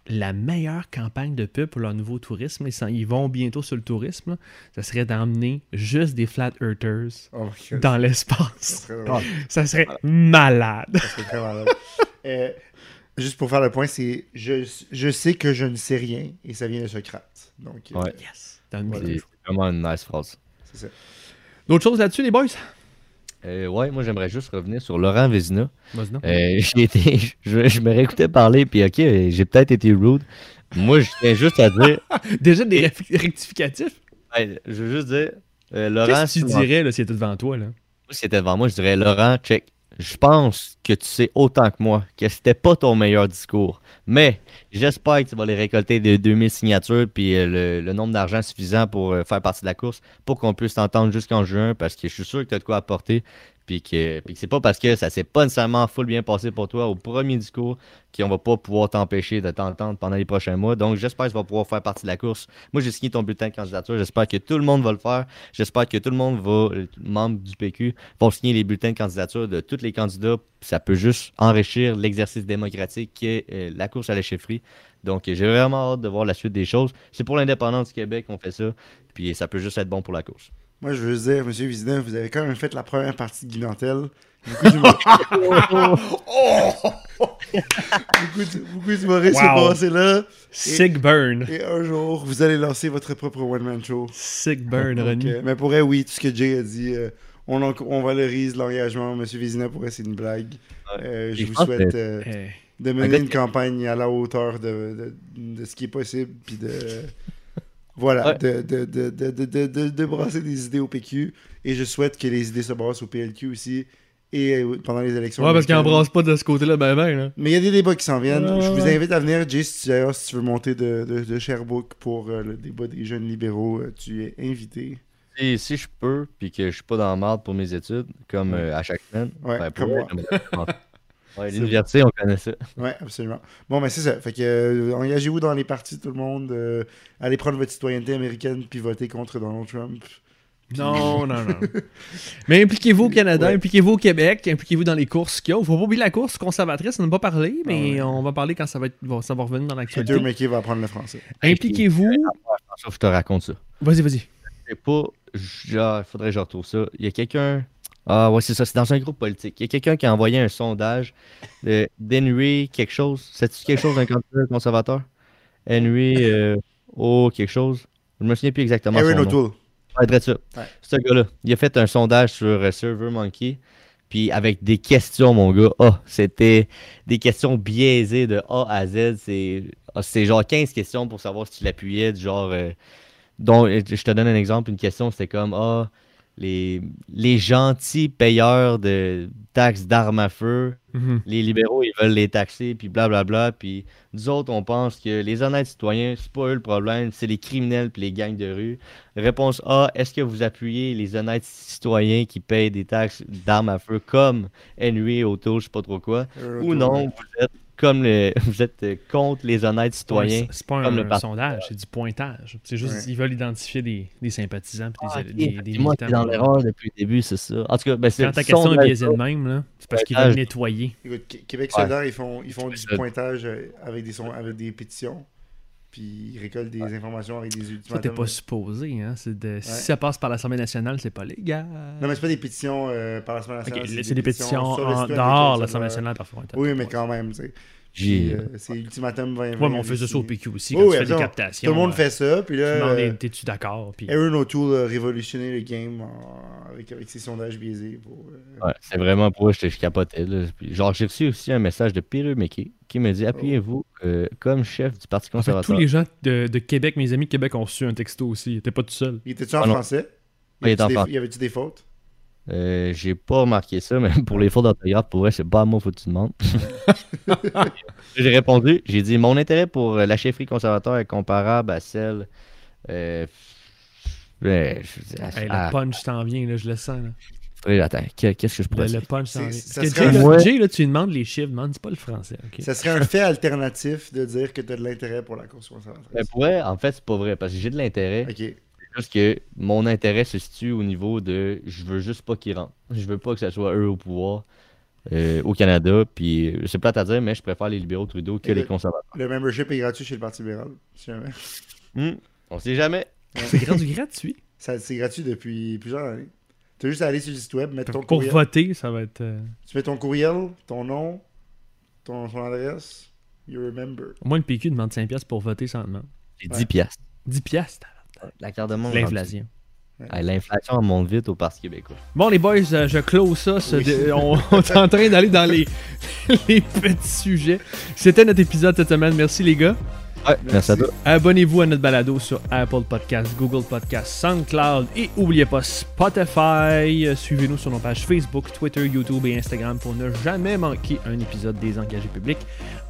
La meilleure campagne de pub pour leur nouveau tourisme, ils, vont bientôt sur le tourisme, ça serait d'emmener juste des flat earthers Oh dans Ça l'espace. serait. Ça serait malade. Ça serait très malade. Euh, juste pour faire le point, c'est je, je sais que je ne sais rien et ça vient de Socrate. Donc, euh, Ouais. Yes. C'est vraiment une nice phrase. c'est ça. D'autres choses là-dessus, les boys? Euh, ouais, moi j'aimerais juste revenir sur Laurent Vézina. Euh, j'ai été, je, je me réécoutais parler, puis ok, euh, j'ai peut-être été rude. Moi, je tiens juste à dire, Déjà des rectificatifs? ouais, je veux juste dire, euh, Laurent, Qu'est-ce que tu si- dirais là, s'il était devant toi? Là? Si c'était devant moi, je dirais Laurent, check. Je pense que tu sais autant que moi que c'était pas ton meilleur discours. Mais j'espère que tu vas les récolter de 2000 signatures puis euh, le, le nombre d'argent suffisant pour euh, faire partie de la course pour qu'on puisse t'entendre jusqu'en juin parce que je suis sûr que tu as de quoi apporter. Puis que, que c'est pas parce que ça s'est pas nécessairement full bien passé pour toi au premier discours qu'on va pas pouvoir t'empêcher de t'entendre pendant les prochains mois. Donc j'espère que tu vas pouvoir faire partie de la course. Moi j'ai signé ton bulletin de candidature. J'espère que tout le monde va le faire. J'espère que tout le monde va, les membres du PQ, vont signer les bulletins de candidature de tous les candidats. Ça peut juste enrichir l'exercice démocratique qui est euh, la course à la chefferie. Donc euh, j'ai vraiment hâte de voir la suite des choses. C'est pour l'indépendance du Québec qu'on fait ça. Puis ça peut juste être bon pour la course. Moi, je veux juste dire, monsieur Vizina, vous avez quand même fait la première partie de Guinantel. Beaucoup d'humoristes sont Wow. passés là. Sick burn. Et un jour, vous allez lancer votre propre one-man show. Sick burn, Donc, Ronnie. euh, mais pour vrai, oui, tout ce que Jay a dit, euh, on, en- on valorise l'engagement. Monsieur Vizina, pour vrai, c'est une blague. Euh, je Et vous souhaite euh, de mener une campagne à la hauteur de, de, de ce qui est possible, puis de... Voilà, Ouais. de, de, de, de, de, de, de- de brasser des idées au PQ. Et je souhaite que les idées se brassent au PLQ aussi. Et euh, pendant les élections. Ouais, parce qu'il américaines. embrasse pas de ce côté-là, ben ben. Là. Mais il y a des débats qui s'en viennent. Ouais, je vous invite à venir, Jay, si tu, d'ailleurs, si tu veux monter de, de, de Sherbrooke pour euh, le débat des jeunes libéraux, euh, tu es invité. Et si je peux, puis que je suis pas dans le marde pour mes études, comme Ouais. euh, à chaque semaine, Ouais, ben, comme moi. Ouais, L'université, on connaît ça. Ouais, absolument. Bon, ben c'est ça. Fait que euh, engagez-vous dans les partis, tout le monde. euh, allez prendre votre citoyenneté américaine puis votez contre Donald Trump. Non, non, non. Mais impliquez-vous au Canada, Ouais. impliquez-vous au Québec, impliquez-vous dans les courses qu'il y a. Faut pas oublier la course conservatrice, on n'a pas parlé, mais Ah ouais. on va parler quand ça va, être, bon, ça va revenir dans Peter l'actualité. McKay va apprendre le français. Impliquez-vous. Je te raconte ça. Vas-y, vas-y. C'est pas. Genre, faudrait que je retrouve ça. Il y a quelqu'un. Ah, ouais, c'est ça. C'est dans un groupe politique. Il y a quelqu'un qui a envoyé un sondage de d'Henry quelque chose. C'est-tu quelque chose d'un candidat conservateur? Henry. Euh, oh, quelque chose. Je me souviens plus exactement. Nom. O'Toole. Ouais, drette ça. Ouais. Ce gars-là, il a fait un sondage sur euh, SurveyMonkey, puis avec des questions, mon gars. Ah, c'était des questions biaisées de A à Z. C'est ah, c'est genre 15 questions pour savoir si tu l'appuyais, du genre. euh, dont, euh, je te donne un exemple. Une question, c'était comme Ah, les, les gentils payeurs de taxes d'armes à feu, Mhm. les libéraux, ils veulent les taxer, puis blablabla. Puis nous autres, on pense que les honnêtes citoyens, c'est pas eux le problème, c'est les criminels puis les gangs de rue. Réponse A, est-ce que vous appuyez les honnêtes citoyens qui payent des taxes d'armes à feu comme Henry Auto, je sais pas trop quoi, ou non, vous êtes comme le, vous êtes euh, contre les honnêtes citoyens. Ouais, C'est pas comme un, le sondage, c'est du pointage. C'est juste, Ouais. ils veulent identifier des, des sympathisants puis des, Ah, des, ok, des c'est moi militants. dans l'erreur depuis le début, c'est ça. En tout cas, ben, c'est Quand ta question est biaisée de même, là, c'est parce qu'ils veulent nettoyer. Écoute, Québec Ouais. solidaire, ils font, ils font du pointage euh, avec des, son- avec des pétitions. Puis ils récoltent des informations avec des Ça, t'es ultimatums. pas supposé. Hein? C'est de... Si ça passe par l'Assemblée nationale, c'est pas légal. Non, mais c'est pas des pétitions euh, par l'Assemblée nationale. c'est des pétitions en dehors de de l'Assemblée nationale parfois. Oui, mais quand même, tu sais. J'ai- euh, c'est ultimatum 2020. Ouais, mais on faisait ça au PQ aussi, quand oui, tu fais des captations. Tout le monde euh, fait ça, puis là, euh, t'es-tu d'accord? Puis... Aaron O'Toole a révolutionné le game en- avec, avec ses sondages biaisés. Pour, euh, Ouais, c'est vraiment pour eux, je, je capotais. Là. Puis, genre, j'ai reçu aussi un message de Peter McKay qui me dit Appuyez-vous euh, comme chef du Parti En fait, conservateur. tous les gens de, de Québec, mes amis de Québec ont reçu un texto aussi. T'es pas tout seul. Il était-tu en Ah français? Il avait-tu des-. Y avait-tu des fautes? Euh, j'ai pas remarqué ça, mais pour les fautes d'orthographe, pour vrai, c'est pas à moi, faut que tu demandes. j'ai répondu, j'ai dit Mon intérêt pour euh, la chefferie conservateur est comparable à celle. Euh, je- Hey, le punch t'en vient, là, je le sens. Là. faudrait- attends, que- qu'est-ce que je pourrais Le, punch s'en C'est- vient. ça Jay, un- là, Ouais. Jay, là, tu lui demandes les chiffres, demande, c'est pas le français. ok? Ça serait un fait alternatif de dire que tu as de l'intérêt pour la course conservatrice. Ben, pour vrai, en fait, c'est pas vrai, parce que j'ai de l'intérêt. C'est juste que mon intérêt se situe au niveau de je veux juste pas qu'ils rentrent. Je veux pas que ce soit eux au pouvoir. euh, au Canada. Puis euh, c'est plate à dire, mais je préfère les libéraux Trudeau que Et les le- conservateurs. Le membership est gratuit chez le Parti libéral. si jamais. Hmm, On sait jamais. C'est rendu gratuit. Ça- C'est gratuit depuis plusieurs années. Tu as juste à aller sur le site web, mettre ton Pour courriel. voter, ça va être. euh, Tu mets ton courriel, ton nom, ton, ton adresse, you're a member. Au moins, le PQ demande 5$ piastres pour voter sans demande. Ouais. 10 piastres. 10$ piastres. La carte de monde. L'inflation. L'inflation monte vite au Parti québécois. Bon, les boys, euh, je close ça. ce Oui. dé- on, on est en train d'aller dans les, les petits sujets. C'était notre épisode cette semaine. Merci, les gars. Ouais, merci, à toi. Abonnez-vous à notre balado sur Apple Podcasts, Google Podcasts, SoundCloud et n'oubliez pas Spotify. Suivez-nous sur nos pages Facebook, Twitter, YouTube et Instagram pour ne jamais manquer un épisode des engagés publics.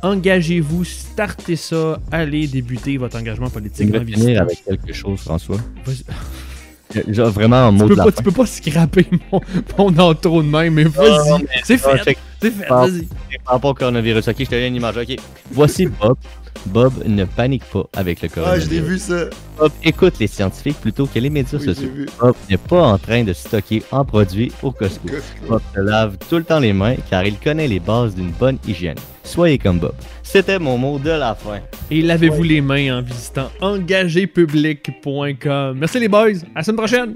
Engagez-vous, startez ça, allez débuter votre engagement Je politique en vais finir avec quelque chose, François. Vas-y. Genre vraiment en Tu mot peux, de la pas, tu peux pas scraper mon, mon intro de même, mais vas-y. non, mais- c'est Ah, fait, c'est fait, Ah. vas-y. Par rapport au coronavirus, ok, je te donne une image, ok. Voici Bob. Bob ne panique pas avec le Ah, coronavirus. je l'ai vu ça. Bob écoute les scientifiques plutôt que les médias Oui, sociaux. Bob n'est pas en train de stocker en produits au Costco. Costco. Bob se lave tout le temps les mains car il connaît les bases d'une bonne hygiène. Soyez comme Bob. C'était mon mot de la fin. Et lavez-vous les mains en visitant engagépublic.com. Merci les boys, à la semaine prochaine.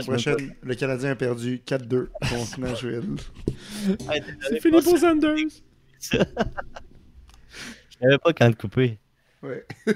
Semaine prochaine, le Canadien a perdu 4-2 contre Nashville. C'est fini pour Sanders. Je savais pas quand te couper. Ouais.